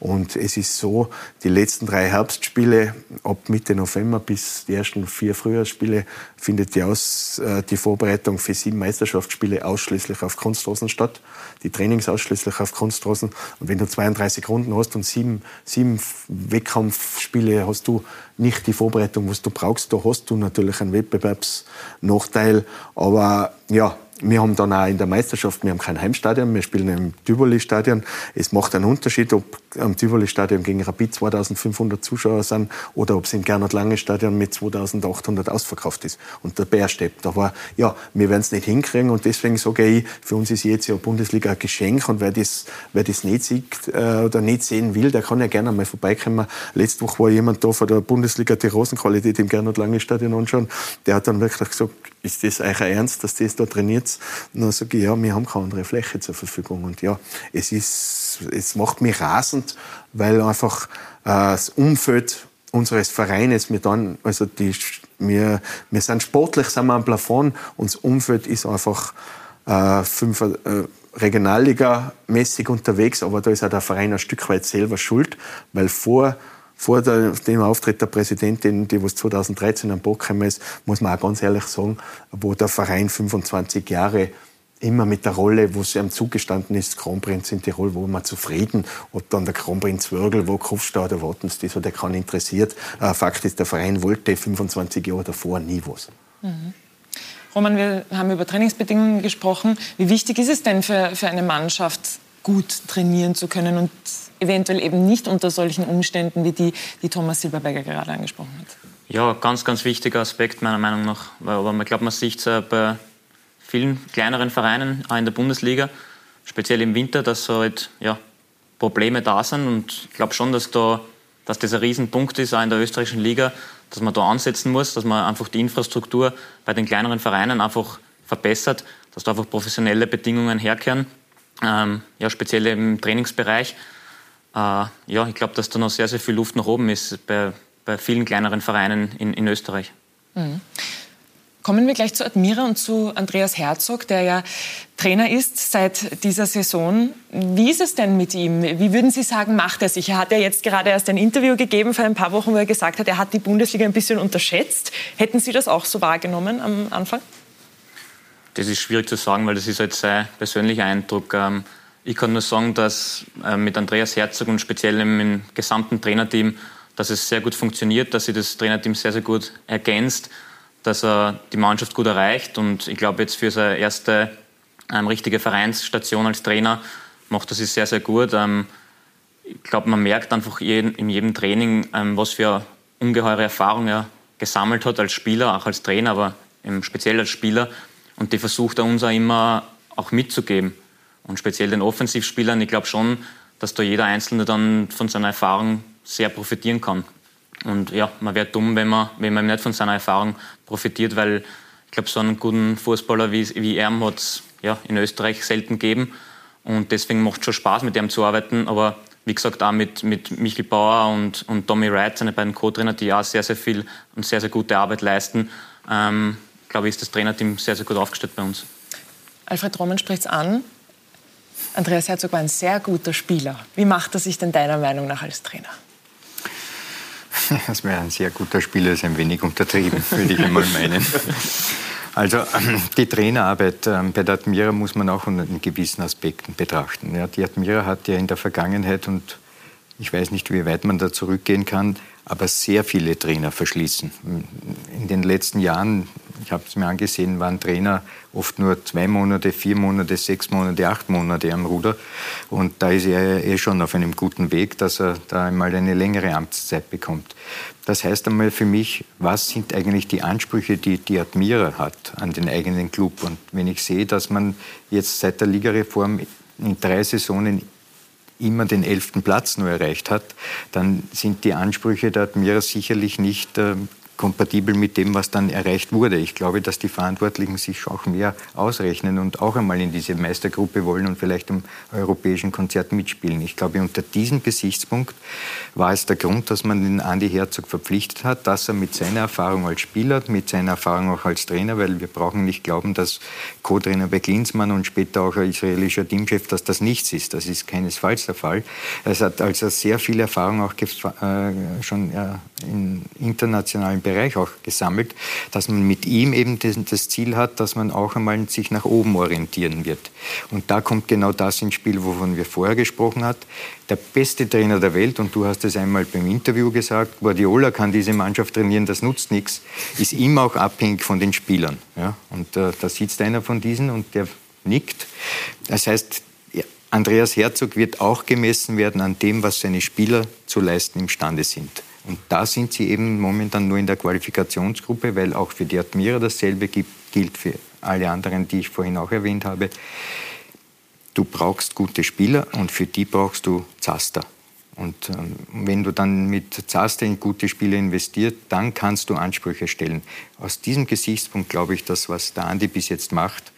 Und es ist so, die letzten drei Herbstspiele ab Mitte November bis die ersten vier Frühjahrsspiele findet die, Aus, äh, die Vorbereitung für sieben Meisterschaftsspiele ausschließlich auf Kunstrasen statt. Die Trainings ausschließlich auf Kunstrasen. Und wenn du 32 Runden hast und sieben, sieben Wettkampfspiele hast du nicht die Vorbereitung, was du brauchst, da hast du natürlich einen Wettbewerbsnachteil. Aber ja, wir haben dann auch in der Meisterschaft, wir haben kein Heimstadion, wir spielen im Tivoli-Stadion. Es macht einen Unterschied, ob am Tivoli-Stadion gegen Rapid 2500 Zuschauer sind oder ob es im Gernot-Lange-Stadion mit 2800 ausverkauft ist und der Bär steht. Aber ja, wir werden es nicht hinkriegen und deswegen sage ich, für uns ist jetzt ja Bundesliga ein Geschenk und wer das, wer das nicht sieht äh, oder nicht sehen will, der kann ja gerne mal vorbeikommen. Letzte Woche war jemand da von der Bundesliga die Rosenqualität im Gernot-Lange-Stadion anschauen. Der hat dann wirklich gesagt, ist das euch ernst, dass das da trainiert? Und dann sage ich, ja, wir haben keine andere Fläche zur Verfügung. Und ja, es ist, es macht mich rasend, weil einfach äh, das Umfeld unseres Vereines, wir dann, also die, wir, wir sind sportlich, sind wir am Plafond, und das Umfeld ist einfach äh, fünf, äh, Regionalliga-mäßig unterwegs, aber da ist auch der Verein ein Stück weit selber schuld, weil vor vor dem Auftritt der Präsidentin, die was 2013 am Bock ist, muss man auch ganz ehrlich sagen, wo der Verein 25 Jahre immer mit der Rolle, wo sie am zugestanden ist, Kronprinz in Tirol, wo man zufrieden, ob dann der Kronprinz Würgel, wo Kufstau oder Wattens, das hat er keinen interessiert. Äh, Fakt ist, der Verein wollte 25 Jahre davor nie was. Mhm. Roman, wir haben über Trainingsbedingungen gesprochen. Wie wichtig ist es denn für, für eine Mannschaft, gut trainieren zu können und eventuell eben nicht unter solchen Umständen, wie die, die Thomas Silberberger gerade angesprochen hat. Ja, ganz, ganz wichtiger Aspekt meiner Meinung nach. Aber man glaubt, man sieht es bei vielen kleineren Vereinen, auch in der Bundesliga, speziell im Winter, dass halt, ja, Probleme da sind. Und ich glaube schon, dass, da, dass das ein Riesenpunkt ist, auch in der österreichischen Liga, dass man da ansetzen muss, dass man einfach die Infrastruktur bei den kleineren Vereinen einfach verbessert, dass da einfach professionelle Bedingungen herkehren, ähm, ja, speziell im Trainingsbereich. Äh, ja, ich glaube, dass da noch sehr, sehr viel Luft nach oben ist bei, bei vielen kleineren Vereinen in, in Österreich. Mhm. Kommen wir gleich zu Admira und zu Andreas Herzog, der ja Trainer ist seit dieser Saison. Wie ist es denn mit ihm? Wie würden Sie sagen, macht er sich? Er hat ja jetzt gerade erst ein Interview gegeben vor ein paar Wochen, wo er gesagt hat, er hat die Bundesliga ein bisschen unterschätzt. Hätten Sie das auch so wahrgenommen am Anfang? Das ist schwierig zu sagen, weil das ist halt sein persönlicher Eindruck. Ähm, ich kann nur sagen, dass äh, mit Andreas Herzog und speziell im gesamten Trainerteam, dass es sehr gut funktioniert, dass sich das Trainerteam sehr, sehr gut ergänzt dass er die Mannschaft gut erreicht. Und ich glaube, jetzt für seine erste ähm, richtige Vereinsstation als Trainer macht er sich sehr, sehr gut. Ähm, ich glaube, man merkt einfach in jedem Training, was für ungeheure Erfahrung er gesammelt hat als Spieler, auch als Trainer, aber speziell als Spieler. Und die versucht er uns auch immer auch mitzugeben. Und speziell den Offensivspielern, ich glaube schon, dass da jeder Einzelne dann von seiner Erfahrung sehr profitieren kann. Und ja, man wäre dumm, wenn man, wenn man nicht von seiner Erfahrung profitiert, weil ich glaube, so einen guten Fußballer wie, wie er hat es ja, in Österreich selten gegeben. Und deswegen macht es schon Spaß, mit ihm zu arbeiten. Aber wie gesagt, auch mit, mit Michael Bauer und, und Tommy Wright, seine beiden Co-Trainer, die auch sehr, sehr viel und sehr, sehr gute Arbeit leisten, ähm, glaube ich, ist das Trainerteam sehr, sehr gut aufgestellt bei uns. Alfred Roman spricht es an. Andreas Herzog war ein sehr guter Spieler. Wie macht er sich denn deiner Meinung nach als Trainer? <laughs> Das wäre ein sehr guter Spieler, ist ein wenig untertrieben, würde ich einmal meinen. Also die Trainerarbeit ähm, bei der Admira muss man auch unter gewissen Aspekten betrachten. Ja, die Admira hat ja in der Vergangenheit, und ich weiß nicht, wie weit man da zurückgehen kann, aber sehr viele Trainer verschließen. In den letzten Jahren, ich habe es mir angesehen, waren Trainer oft nur zwei Monate, vier Monate, sechs Monate, acht Monate am Ruder. Und da ist er eh schon auf einem guten Weg, dass er da einmal eine längere Amtszeit bekommt. Das heißt einmal für mich, was sind eigentlich die Ansprüche, die die Admira hat an den eigenen Club? Und wenn ich sehe, dass man jetzt seit der Ligareform in drei Saisonen immer den elften Platz nur erreicht hat, dann sind die Ansprüche der Admira sicherlich nicht äh, kompatibel mit dem, was dann erreicht wurde. Ich glaube, dass die Verantwortlichen sich auch mehr ausrechnen und auch einmal in diese Meistergruppe wollen und vielleicht im europäischen Konzert mitspielen. Ich glaube, unter diesem Gesichtspunkt war es der Grund, dass man den Andi Herzog verpflichtet hat, dass er mit seiner Erfahrung als Spieler, mit seiner Erfahrung auch als Trainer, weil wir brauchen nicht glauben, dass Co-Trainer bei Klinsmann und später auch ein israelischer Teamchef, dass das nichts ist. Das ist keinesfalls der Fall. Er hat also sehr viel Erfahrung auch äh, schon ja, in internationalen Bereich auch gesammelt, dass man mit ihm eben das Ziel hat, dass man auch einmal sich nach oben orientieren wird. Und da kommt genau das ins Spiel, wovon wir vorher gesprochen haben. Der beste Trainer der Welt, und du hast es einmal beim Interview gesagt, Guardiola kann diese Mannschaft trainieren, das nutzt nichts, ist immer auch abhängig von den Spielern. Ja? Und äh, da sitzt einer von diesen und der nickt. Das heißt, Andreas Herzog wird auch gemessen werden an dem, was seine Spieler zu leisten imstande sind. Und da sind sie eben momentan nur in der Qualifikationsgruppe, weil auch für die Admira dasselbe gibt, gilt für alle anderen, die ich vorhin auch erwähnt habe. Du brauchst gute Spieler und für die brauchst du Zaster. Und ähm, wenn du dann mit Zaster in gute Spieler investiert, dann kannst du Ansprüche stellen. Aus diesem Gesichtspunkt glaube ich, dass was der Andi bis jetzt macht,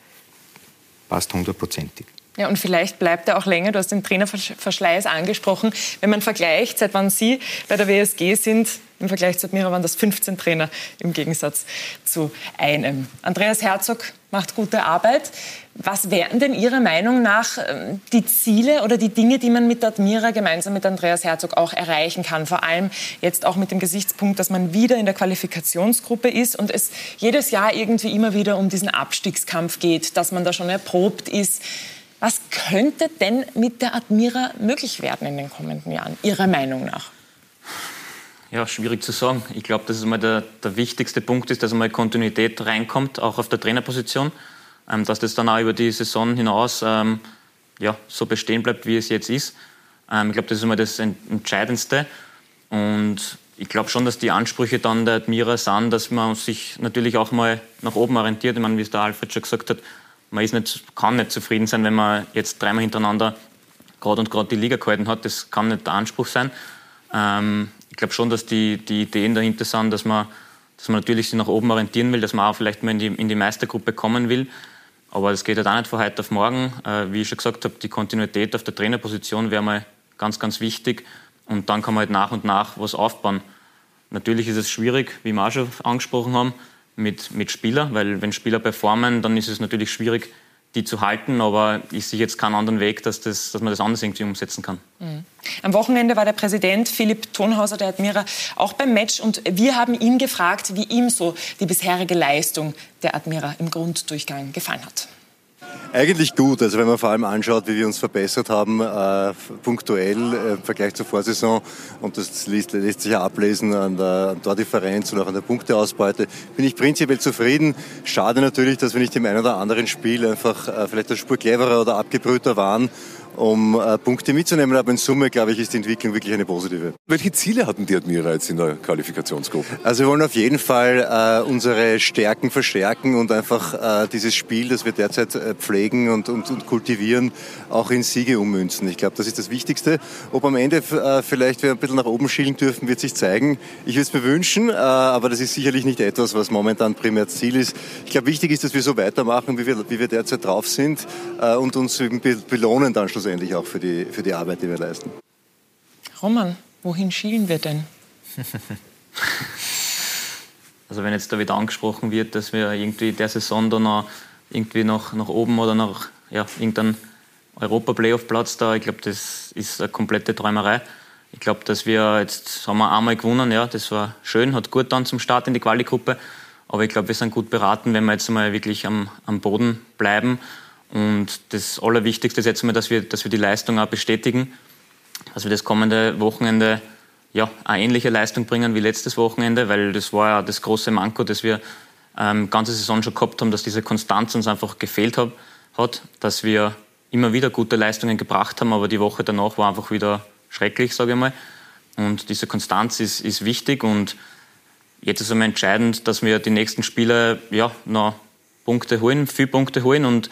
passt hundertprozentig. Ja, und vielleicht bleibt er auch länger. Du hast den Trainerverschleiß angesprochen. Wenn man vergleicht, seit wann Sie bei der WSG sind, im Vergleich zu Admira waren das 15 Trainer im Gegensatz zu einem. Andreas Herzog macht gute Arbeit. Was wären denn Ihrer Meinung nach ähm, die Ziele oder die Dinge, die man mit Admira gemeinsam mit Andreas Herzog auch erreichen kann? Vor allem jetzt auch mit dem Gesichtspunkt, dass man wieder in der Qualifikationsgruppe ist und es jedes Jahr irgendwie immer wieder um diesen Abstiegskampf geht, dass man da schon erprobt ist. Was könnte denn mit der Admira möglich werden in den kommenden Jahren, Ihrer Meinung nach? Ja, schwierig zu sagen. Ich glaube, dass es mal der, der, wichtigste Punkt ist, dass einmal Kontinuität reinkommt, auch auf der Trainerposition. Ähm, dass das dann auch über die Saison hinaus ähm, ja, so bestehen bleibt, wie es jetzt ist. Ähm, ich glaube, das ist einmal das Entscheidendste. Und ich glaube schon, dass die Ansprüche dann der Admira sind, dass man sich natürlich auch mal nach oben orientiert. Ich meine, wie es der Alfred schon gesagt hat, man ist nicht, kann nicht zufrieden sein, wenn man jetzt dreimal hintereinander gerade und gerade die Liga gehalten hat. Das kann nicht der Anspruch sein. Ähm, ich glaube schon, dass die, die Ideen dahinter sind, dass man, dass man natürlich sich nach oben orientieren will, dass man auch vielleicht mal in die, in die Meistergruppe kommen will. Aber es geht halt auch nicht von heute auf morgen. Äh, wie ich schon gesagt habe, die Kontinuität auf der Trainerposition wäre mal ganz, ganz wichtig. Und dann kann man halt nach und nach was aufbauen. Natürlich ist es schwierig, wie wir auch schon angesprochen haben, mit, mit Spielern, weil wenn Spieler performen, dann ist es natürlich schwierig, die zu halten, aber ich sehe jetzt keinen anderen Weg, dass, das, dass man das anders irgendwie umsetzen kann. Mhm. Am Wochenende war der Präsident Philipp Thonhauser, der Admira, auch beim Match und wir haben ihn gefragt, wie ihm so die bisherige Leistung der Admira im Grunddurchgang gefallen hat. Eigentlich gut. Also wenn man vor allem anschaut, wie wir uns verbessert haben, äh, punktuell äh, im Vergleich zur Vorsaison, und das lässt, lässt sich ja ablesen an der, an der Differenz und auch an der Punkteausbeute, bin ich prinzipiell zufrieden. Schade natürlich, dass wir nicht im einen oder anderen Spiel einfach äh, vielleicht eine Spur cleverer oder abgebrühter waren um äh, Punkte mitzunehmen. Aber in Summe, glaube ich, ist die Entwicklung wirklich eine positive. Welche Ziele hatten die Admira jetzt in der Qualifikationsgruppe? Also wir wollen auf jeden Fall äh, unsere Stärken verstärken und einfach äh, dieses Spiel, das wir derzeit äh, pflegen und, und, und, kultivieren, auch in Siege ummünzen. Ich glaube, das ist das Wichtigste. Ob am Ende äh, vielleicht wir ein bisschen nach oben schielen dürfen, wird sich zeigen. Ich würde es mir wünschen, äh, aber das ist sicherlich nicht etwas, was momentan primär Ziel ist. Ich glaube, wichtig ist, dass wir so weitermachen, wie wir, wie wir derzeit drauf sind und uns belohnen dann schlussendlich schlussendlich auch für die, für die Arbeit, die wir leisten. Roman, wohin schielen wir denn? <laughs> Also wenn jetzt da wieder angesprochen wird, dass wir irgendwie der Saison dann noch irgendwie nach, nach oben oder nach ja, irgendeinem Europa-Playoff-Platz da, ich glaube, das ist eine komplette Träumerei. Ich glaube, dass wir jetzt haben wir einmal gewonnen, ja, das war schön, hat gut dann zum Start in die Quali-Gruppe. Aber ich glaube, wir sind gut beraten, wenn wir jetzt mal wirklich am, am Boden bleiben und das Allerwichtigste ist jetzt mal, dass wir, dass wir die Leistung auch bestätigen, dass wir das kommende Wochenende ja, eine ähnliche Leistung bringen wie letztes Wochenende, weil das war ja das große Manko, das wir ähm, ganze Saison schon gehabt haben, dass diese Konstanz uns einfach gefehlt hat, hat, dass wir immer wieder gute Leistungen gebracht haben, aber die Woche danach war einfach wieder schrecklich, sage ich mal. Und diese Konstanz ist, ist wichtig und jetzt ist einmal entscheidend, dass wir die nächsten Spiele ja, noch Punkte holen, viele Punkte holen und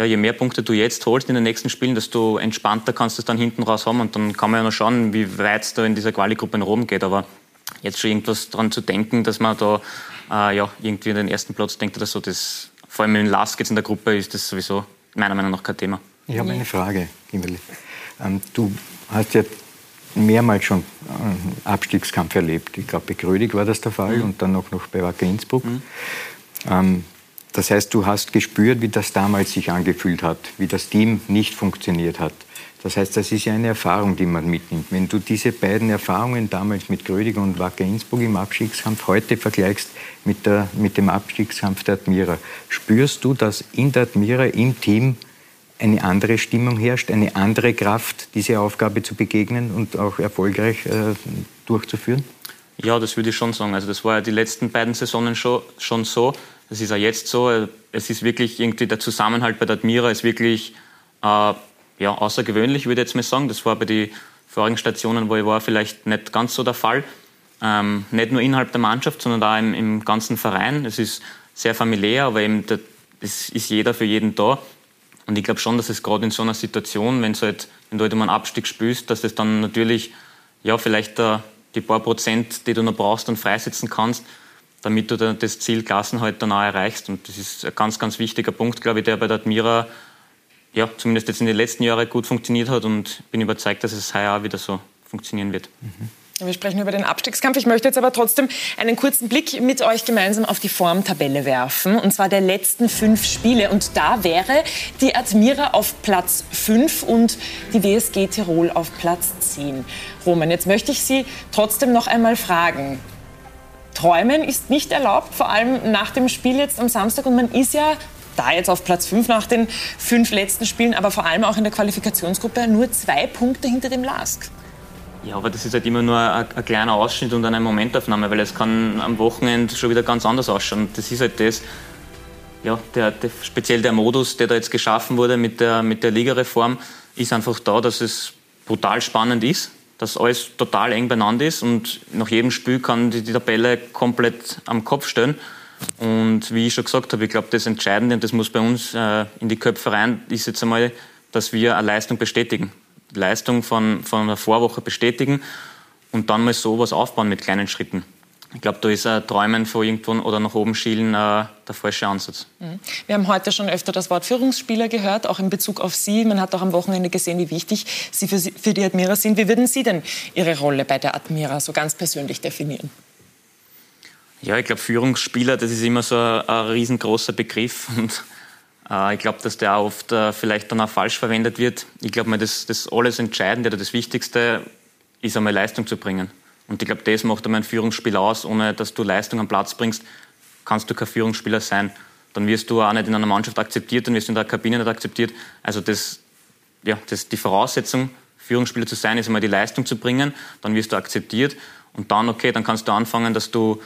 ja, je mehr Punkte du jetzt holst in den nächsten Spielen, desto entspannter kannst du es dann hinten raus haben. Und dann kann man ja noch schauen, wie weit es da in dieser Quali-Gruppe nach oben geht. Aber jetzt schon irgendwas daran zu denken, dass man da äh, ja, irgendwie in den ersten Platz denkt oder so, das, vor allem in Lask jetzt in der Gruppe, ist das sowieso meiner Meinung nach kein Thema. Ich habe eine Frage, Kimberly. Ähm, du hast ja mehrmals schon einen Abstiegskampf erlebt. Ich glaube, bei Grödig war das der Fall mhm. und dann auch noch bei Wacker Innsbruck. Mhm. Ähm, das heißt, du hast gespürt, wie das damals sich angefühlt hat, wie das Team nicht funktioniert hat. Das heißt, das ist ja eine Erfahrung, die man mitnimmt. Wenn du diese beiden Erfahrungen damals mit Grödiger und Wacker Innsbruck im Abstiegskampf heute vergleichst mit, der, mit dem Abstiegskampf der Admira, spürst du, dass in der Admira im Team eine andere Stimmung herrscht, eine andere Kraft, diese Aufgabe zu begegnen und auch erfolgreich äh, durchzuführen? Ja, das würde ich schon sagen. Also das war ja die letzten beiden Saisonen schon, schon so. Das ist auch jetzt so. Es ist wirklich irgendwie der Zusammenhalt bei der Admira ist wirklich äh, ja, außergewöhnlich, würde ich jetzt mal sagen. Das war bei den vorigen Stationen, wo ich war, vielleicht nicht ganz so der Fall. Ähm, nicht nur innerhalb der Mannschaft, sondern auch im, im ganzen Verein. Es ist sehr familiär, aber eben der, es ist jeder für jeden da. Und ich glaube schon, dass es gerade in so einer Situation, wenn, halt, wenn du halt um einen Abstieg spielst, dass das dann natürlich ja, vielleicht der, die paar Prozent, die du noch brauchst und freisetzen kannst, damit du das Ziel Klassenhalt dann erreichst. Und das ist ein ganz, ganz wichtiger Punkt, glaube ich, der bei der Admira ja, zumindest jetzt in den letzten Jahren gut funktioniert hat und bin überzeugt, dass es heuer auch wieder so funktionieren wird. Mhm. Wir sprechen über den Abstiegskampf. Ich möchte jetzt aber trotzdem einen kurzen Blick mit euch gemeinsam auf die Formtabelle werfen. Und zwar der letzten fünf Spiele. Und da wäre die Admira auf Platz 5 und die WSG Tirol auf Platz 10. Roman, jetzt möchte ich Sie trotzdem noch einmal fragen. Träumen ist nicht erlaubt, vor allem nach dem Spiel jetzt am Samstag. Und man ist ja da jetzt auf Platz 5 nach den fünf letzten Spielen, aber vor allem auch in der Qualifikationsgruppe nur zwei Punkte hinter dem LASK. Ja, aber das ist halt immer nur ein, ein, kleiner Ausschnitt und eine Momentaufnahme, weil es kann am Wochenende schon wieder ganz anders ausschauen. Das ist halt das, ja, der, der, speziell der Modus, der da jetzt geschaffen wurde mit der, mit der Ligareform, ist einfach da, dass es brutal spannend ist dass alles total eng beieinander ist und nach jedem Spiel kann die, die Tabelle komplett am Kopf stellen. Und wie ich schon gesagt habe, ich glaube, das Entscheidende, und das muss bei uns äh, in die Köpfe rein, ist jetzt einmal, dass wir eine Leistung bestätigen. Leistung von, von einer Vorwoche bestätigen. und dann mal sowas aufbauen mit kleinen Schritten. Ich glaube, da ist ein Träumen von irgendwo oder nach oben schielen äh, der falsche Ansatz. Mhm. Wir haben heute schon öfter das Wort Führungsspieler gehört, auch in Bezug auf Sie. Man hat auch am Wochenende gesehen, wie wichtig Sie für, Sie, für die Admira sind. Wie würden Sie denn Ihre Rolle bei der Admira so ganz persönlich definieren? Ja, ich glaube, Führungsspieler, das ist immer so ein, ein riesengroßer Begriff. <laughs> Und äh, ich glaube, dass der auch oft äh, vielleicht dann auch falsch verwendet wird. Ich glaube, das, das alles Entscheidende oder das Wichtigste ist einmal Leistung zu bringen. Und ich glaube, das macht einmal ein Führungsspiel aus. Ohne dass du Leistung am Platz bringst, kannst du kein Führungsspieler sein. Dann wirst du auch nicht in einer Mannschaft akzeptiert, dann wirst du in der Kabine nicht akzeptiert. Also das, ja, das die Voraussetzung, Führungsspieler zu sein, ist einmal die Leistung zu bringen. Dann wirst du akzeptiert. Und dann, okay, dann kannst du anfangen, dass du,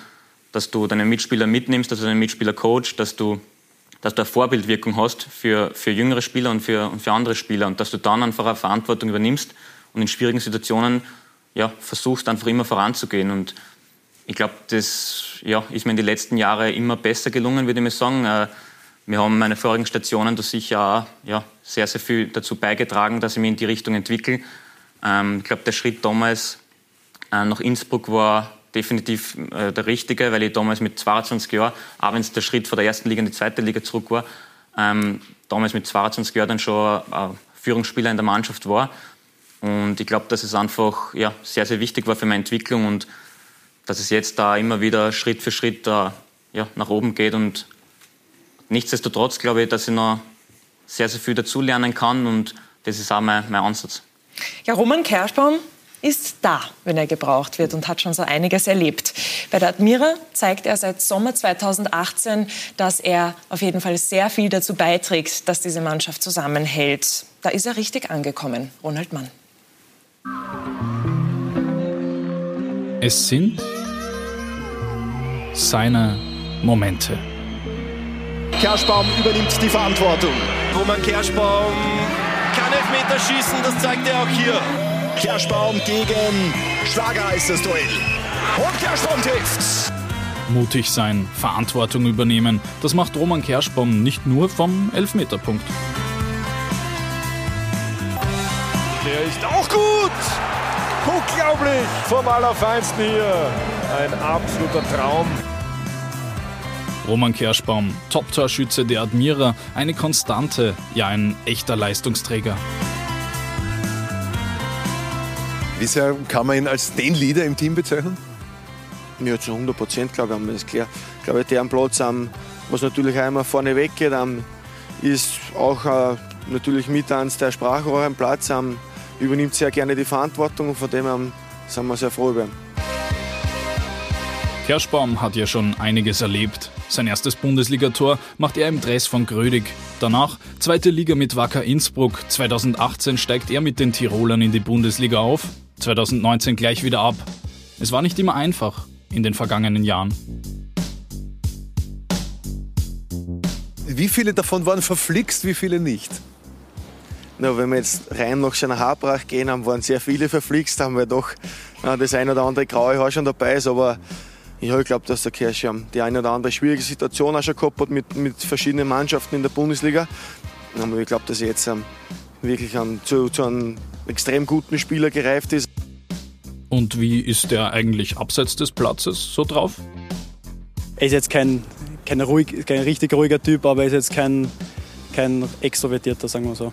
dass du deine Mitspieler mitnimmst, dass du deine Mitspieler coachst, dass du, dass du eine Vorbildwirkung hast für, für jüngere Spieler und für, und für andere Spieler. Und dass du dann einfach eine Verantwortung übernimmst und in schwierigen Situationen ja, versuchst einfach immer voranzugehen. Und ich glaube, das ja, ist mir in den letzten Jahren immer besser gelungen, würde ich mal sagen. Äh, wir haben meine vorigen Stationen da sicher auch ja, sehr, sehr viel dazu beigetragen, dass ich mich in die Richtung entwickle. Ähm, ich glaube, der Schritt damals äh, nach Innsbruck war definitiv äh, der richtige, weil ich damals mit 22 Jahren, auch wenn es der Schritt von der ersten Liga in die zweite Liga zurück war, ähm, damals mit 22 Jahren dann schon Führungsspieler in der Mannschaft war und ich glaube, dass es einfach ja, sehr, sehr wichtig war für meine Entwicklung und dass es jetzt da immer wieder Schritt für Schritt da, ja, nach oben geht. Und nichtsdestotrotz glaube ich, dass ich noch sehr, sehr viel dazulernen kann und das ist auch mein, mein Ansatz. Ja, Roman Kerschbaum ist da, wenn er gebraucht wird und hat schon so einiges erlebt. Bei der Admira zeigt er seit Sommer 2018, dass er auf jeden Fall sehr viel dazu beiträgt, dass diese Mannschaft zusammenhält. Da ist er richtig angekommen, Ronald Mann. Es sind seine Momente. Kerschbaum übernimmt die Verantwortung. Roman Kerschbaum kann Elfmeter schießen, das zeigt er auch hier. Kerschbaum gegen Schlager ist das Duell. Und Kerschbaum trifft. Mutig sein, Verantwortung übernehmen, das macht Roman Kerschbaum nicht nur vom Elfmeterpunkt. Der ist auch gut. Unglaublich vom Allerfeinsten hier. Ein absoluter Traum. Roman Kerschbaum, Top-Torschütze der Admira, eine Konstante, ja ein echter Leistungsträger. Wie sehr kann man ihn als den Leader im Team bezeichnen? Ja, zu 100 Prozent, glaube ich, haben wir das klar. Ich glaube, der am Platz, was natürlich immer vorne weggeht, ist auch äh, natürlich mit eins der Sprachrohre am Platz übernimmt sehr gerne die Verantwortung und von dem her sind wir sehr froh über ihn. Kerschbaum hat ja schon einiges erlebt. Sein erstes Bundesligator macht er im Dress von Grödig. Danach zweite Liga mit Wacker Innsbruck. 2018 steigt er mit den Tirolern in die Bundesliga auf. 2019 gleich wieder ab. Es war nicht immer einfach in den vergangenen Jahren. Wie viele davon waren verflixt, wie viele nicht? Na, wenn wir jetzt rein nach seiner Haarpracht gehen, haben waren sehr viele verflixt, haben wir doch na, das ein oder andere graue Haar schon dabei ist, aber ja, ich glaube, dass der Kirsch die eine oder andere schwierige Situation auch schon gehabt hat mit, mit verschiedenen Mannschaften in der Bundesliga. Aber ich glaube, dass er jetzt ähm, wirklich ähm, zu, zu einem extrem guten Spieler gereift ist. Und wie ist der eigentlich abseits des Platzes so drauf? Er ist jetzt kein, kein, ruhig, kein richtig ruhiger Typ, aber er ist jetzt kein, kein Extrovertierter, sagen wir so.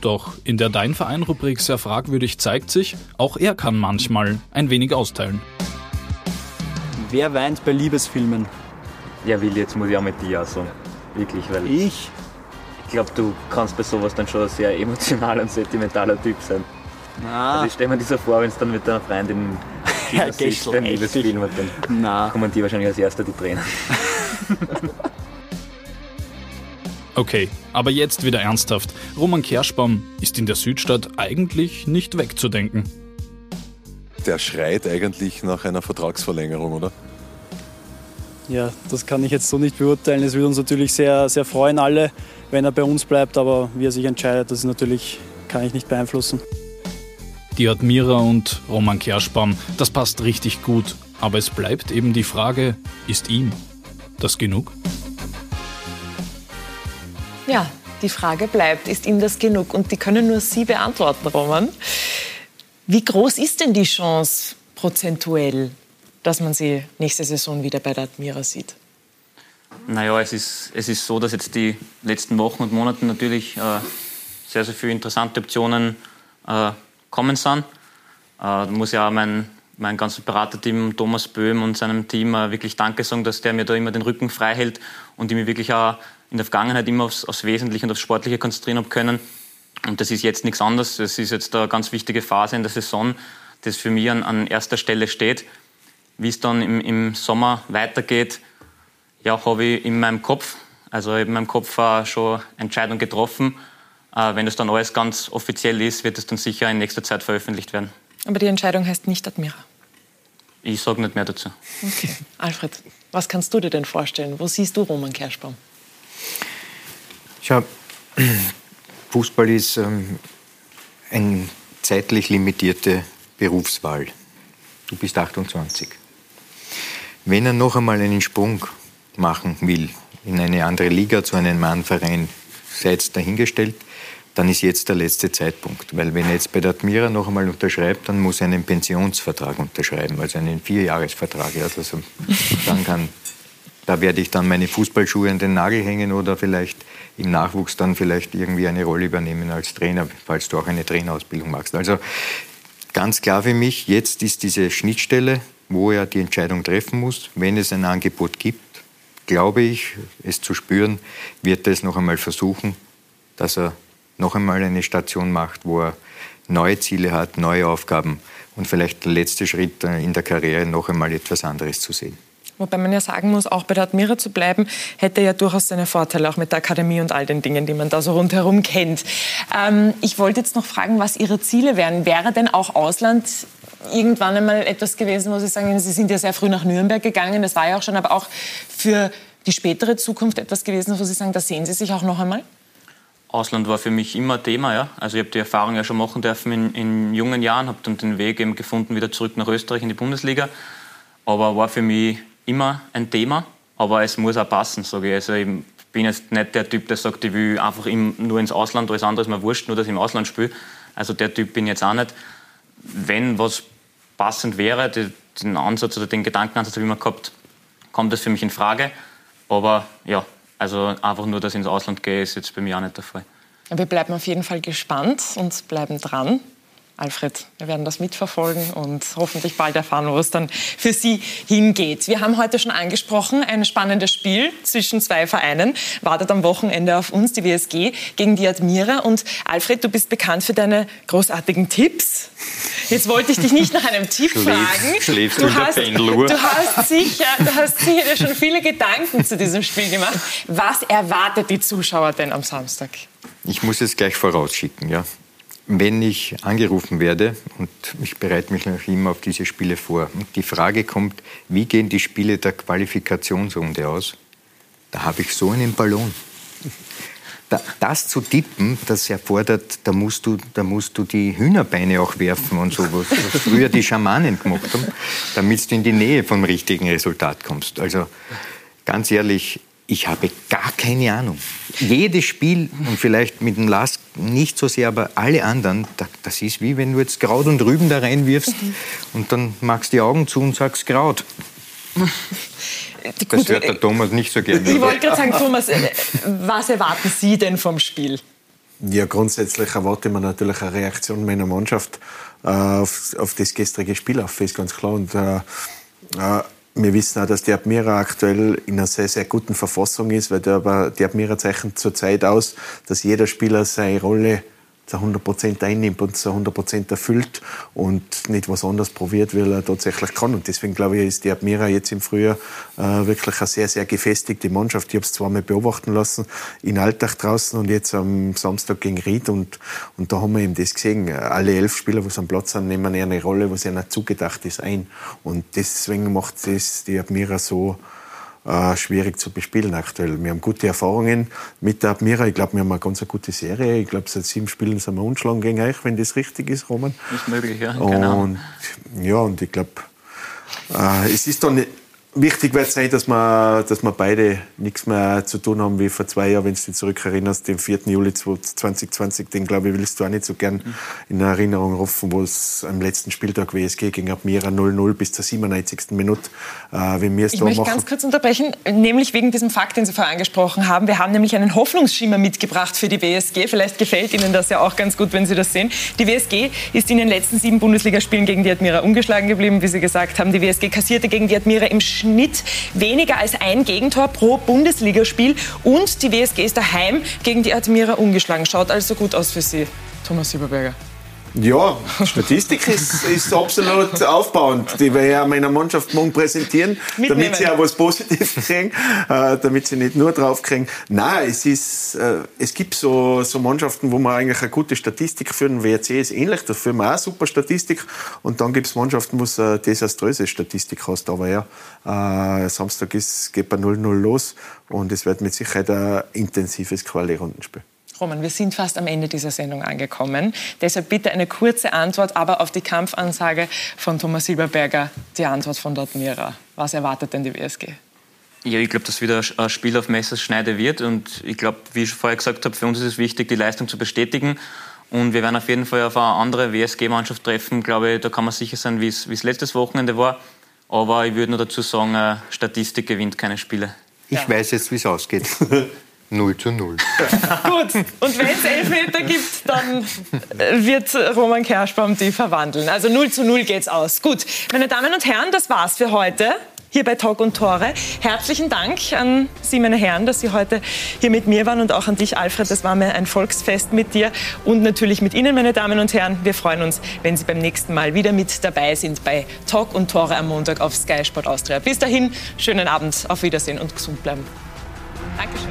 Doch in der Dein Verein-Rubrik sehr fragwürdig zeigt sich, auch er kann manchmal ein wenig austeilen. Wer weint bei Liebesfilmen? Ja, Willi, jetzt muss ich auch mit dir sagen. Wirklich, weil. Ich? Ich glaube, du kannst bei sowas dann schon ein sehr emotionaler und sentimentaler Typ sein. Na. Also ich stelle mir das so vor, wenn es dann mit deiner Freundin <laughs> ja, sitzt beim Liebesfilm und dann Na. kommen die wahrscheinlich als erster die Tränen. <laughs> Okay, aber jetzt wieder ernsthaft. Roman Kerschbaum ist in der Südstadt eigentlich nicht wegzudenken. Der schreit eigentlich nach einer Vertragsverlängerung, oder? Ja, das kann ich jetzt so nicht beurteilen. Es würde uns natürlich sehr, sehr freuen, alle, wenn er bei uns bleibt, aber wie er sich entscheidet, das ist natürlich kann ich nicht beeinflussen. Die Admira und Roman Kerschbaum, das passt richtig gut. Aber es bleibt eben die Frage, ist ihm das genug? Ja, die Frage bleibt, ist ihm das genug? Und die können nur Sie beantworten, Roman. Wie groß ist denn die Chance prozentuell, dass man sie nächste Saison wieder bei der Admira sieht? Naja, es ist, es ist so, dass jetzt die letzten Wochen und Monate natürlich äh, sehr, sehr viele interessante Optionen äh, kommen sind. Äh, da muss ja auch mein, mein ganzes Beraterteam, Thomas Böhm und seinem Team äh, wirklich Danke sagen, dass der mir da immer den Rücken frei hält und ich mich wirklich auch in der Vergangenheit immer aufs, aufs Wesentliche und aufs Sportliche konzentrieren habe können. Und das ist jetzt nichts anderes. Das ist jetzt eine ganz wichtige Phase in der Saison, das für mich an, an erster Stelle steht. Wie es dann im, im Sommer weitergeht, ja, habe ich in meinem Kopf. Also in meinem Kopf auch schon Entscheidung getroffen. Äh, wenn das dann alles ganz offiziell ist, wird es dann sicher in nächster Zeit veröffentlicht werden. Aber die Entscheidung heißt nicht Admira. Ich sage nicht mehr dazu. Okay. Alfred, was kannst du dir denn vorstellen? Wo siehst du Roman Kerschbaum? Schau, Fußball ist ähm, eine zeitlich limitierte Berufswahl. Du bist 28. Wenn er noch einmal einen Sprung machen will in eine andere Liga, zu einem Mannverein, sei es dahingestellt, dann ist jetzt der letzte Zeitpunkt. Weil wenn er jetzt bei der Admira noch einmal unterschreibt, dann muss er einen Pensionsvertrag unterschreiben, also einen Vierjahresvertrag. Ja, also dann kann, da werde ich dann meine Fußballschuhe an den Nagel hängen oder vielleicht im Nachwuchs dann vielleicht irgendwie eine Rolle übernehmen als Trainer, falls du auch eine Trainerausbildung machst. Also ganz klar für mich, jetzt ist diese Schnittstelle, wo er die Entscheidung treffen muss. Wenn es ein Angebot gibt, glaube ich, es zu spüren, wird er es noch einmal versuchen, dass er noch einmal eine Station macht, wo er neue Ziele hat, neue Aufgaben und vielleicht der letzte Schritt in der Karriere noch einmal etwas anderes zu sehen. Wobei man ja sagen muss, auch bei der Admira zu bleiben, hätte ja durchaus seine Vorteile, auch mit der Akademie und all den Dingen, die man da so rundherum kennt. Ähm, ich wollte jetzt noch fragen, was Ihre Ziele wären. Wäre denn auch Ausland irgendwann einmal etwas gewesen, wo Sie sagen, Sie sind ja sehr früh nach Nürnberg gegangen, das war ja auch schon, aber auch für die spätere Zukunft etwas gewesen, wo Sie sagen, da sehen Sie sich auch noch einmal? Ausland war für mich immer Thema. Ja. Also ich habe die Erfahrung ja schon machen dürfen in, in jungen Jahren, habe dann den Weg eben gefunden wieder zurück nach Österreich in die Bundesliga. Aber war für mich immer ein Thema. Aber es muss auch passen, sage ich. Also ich bin jetzt nicht der Typ, der sagt, ich will einfach nur ins Ausland, alles andere ist mir wurscht, nur dass ich im Ausland spiele. Also der Typ bin ich jetzt auch nicht. Wenn was passend wäre, den Ansatz oder den Gedankenansatz habe ich immer gehabt, kommt das für mich in Frage. Aber ja, also einfach nur, dass ich ins Ausland gehe, ist jetzt bei mir auch nicht der Fall. Wir bleiben auf jeden Fall gespannt und bleiben dran. Alfred, wir werden das mitverfolgen und hoffentlich bald erfahren, wo es dann für Sie hingeht. Wir haben heute schon angesprochen, ein spannendes Spiel zwischen zwei Vereinen wartet am Wochenende auf uns, die WSG gegen die Admira. Und Alfred, du bist bekannt für deine großartigen Tipps. Jetzt wollte ich dich nicht nach einem Tipp Schläfst, fragen. schläfst du, hast, du, hast sicher, du hast sicher dir schon viele Gedanken zu diesem Spiel gemacht. Was erwartet die Zuschauer denn am Samstag? Ich muss es gleich vorausschicken, ja. Wenn ich angerufen werde, und ich bereite mich noch immer auf diese Spiele vor, und die Frage kommt, wie gehen die Spiele der Qualifikationsrunde aus, da habe ich so einen Ballon. Da, das zu tippen, das erfordert, da musst, du, da musst du die Hühnerbeine auch werfen und so, was, was früher die Schamanen gemacht haben, damit du in die Nähe vom richtigen Resultat kommst. Also ganz ehrlich, ich habe gar keine Ahnung. Jedes Spiel, und vielleicht mit dem Lask nicht so sehr, aber alle anderen, das ist wie wenn du jetzt Kraut und Rüben da reinwirfst <laughs> und dann machst du die Augen zu und sagst Kraut. Das hört der Thomas nicht so gerne. Ich wollte gerade sagen, Thomas, äh, was erwarten Sie denn vom Spiel? Ja, grundsätzlich erwarte man natürlich eine Reaktion meiner Mannschaft äh, auf, auf, das gestrige Spiel auf, ist ganz klar. Und, äh, äh, wir wissen auch, dass die Admira aktuell in einer sehr, sehr guten Verfassung ist, weil die Admira zeichnet zurzeit aus, dass jeder Spieler seine Rolle zu 100 Prozent einnimmt und zu 100 Prozent erfüllt und nicht was anderes probiert, weil er tatsächlich kann. Und deswegen glaube ich, ist die Admira jetzt im Frühjahr äh, wirklich eine sehr, sehr gefestigte Mannschaft. Ich habe es zweimal beobachten lassen, in Alltag draußen und jetzt am Samstag gegen Ried. Und, und da haben wir eben das gesehen. Alle elf Spieler, die am Platz sind, nehmen eine Rolle, was ihnen zugedacht ist, ein. Und deswegen macht es die Admira so, äh, schwierig zu bespielen aktuell. Wir haben gute Erfahrungen mit der Admira. Ich glaube, wir haben eine ganz gute Serie. Ich glaube, seit sieben Spielen sind wir unschlagen gegen euch, wenn das richtig ist, Roman. Ist möglich, ja. Genau. Und, ja, und ich glaube, äh, es ist dann Wichtig wird sein, dass wir, dass wir beide nichts mehr zu tun haben wie vor zwei Jahren, wenn du dich zurückerinnerst, den 4. Juli 2020, den glaube ich, willst du auch nicht so gern in Erinnerung rufen, wo es am letzten Spieltag WSG gegen Admira 0-0 bis zur 97. Minute, äh, wie wir es Ich da möchte machen. ganz kurz unterbrechen, nämlich wegen diesem Fakt, den Sie vorher angesprochen haben. Wir haben nämlich einen Hoffnungsschimmer mitgebracht für die WSG. Vielleicht gefällt Ihnen das ja auch ganz gut, wenn Sie das sehen. Die WSG ist in den letzten sieben Bundesligaspielen gegen die Admira ungeschlagen geblieben, wie Sie gesagt haben. Die WSG kassierte gegen die Admira im Schnitt weniger als ein Gegentor pro Bundesligaspiel. Und die WSG ist daheim gegen die Admira ungeschlagen. Schaut also gut aus für Sie, Thomas Überberger. Ja, Statistik ist, ist absolut aufbauend. Die werde ich auch meiner Mannschaft morgen präsentieren, Mitnehmen. damit sie auch was Positives <laughs> kriegen, äh, damit sie nicht nur drauf kriegen. Nein, es, ist, äh, es gibt so, so Mannschaften, wo man eigentlich eine gute Statistik führen. WRC ist ähnlich, da führen wir auch super Statistik. Und dann gibt es Mannschaften, wo es eine desaströse Statistik hast. Aber ja, äh, Samstag ist, geht bei 0-0 los und es wird mit Sicherheit ein intensives Quali-Rundenspiel. Roman, wir sind fast am Ende dieser Sendung angekommen. Deshalb bitte eine kurze Antwort, aber auf die Kampfansage von Thomas Silberberger, die Antwort von der Admira. Was erwartet denn die WSG? Ja, ich glaube, dass wieder ein Spiel auf Messerschneide wird. Und ich glaube, wie ich vorher gesagt habe, für uns ist es wichtig, die Leistung zu bestätigen. Und wir werden auf jeden Fall auf eine andere WSG-Mannschaft treffen. Glaube ich, da kann man sicher sein, wie es letztes Wochenende war. Aber ich würde nur dazu sagen, äh, Statistik gewinnt keine Spiele. Ich weiß jetzt, wie es ausgeht. <laughs> 0 zu 0. <laughs> Gut, und wenn es Elfmeter gibt, dann äh, wird Roman Kerschbaum die verwandeln. Also 0 zu 0 geht's aus. Gut, meine Damen und Herren, das war's für heute. Hier bei Talk und Tore. Herzlichen Dank an Sie, meine Herren, dass Sie heute hier mit mir waren und auch an dich, Alfred. Das war mir ein Volksfest mit dir und natürlich mit Ihnen, meine Damen und Herren. Wir freuen uns, wenn Sie beim nächsten Mal wieder mit dabei sind bei Talk und Tore am Montag auf Sky Sport Austria. Bis dahin, schönen Abend, auf Wiedersehen und gesund bleiben. Dankeschön.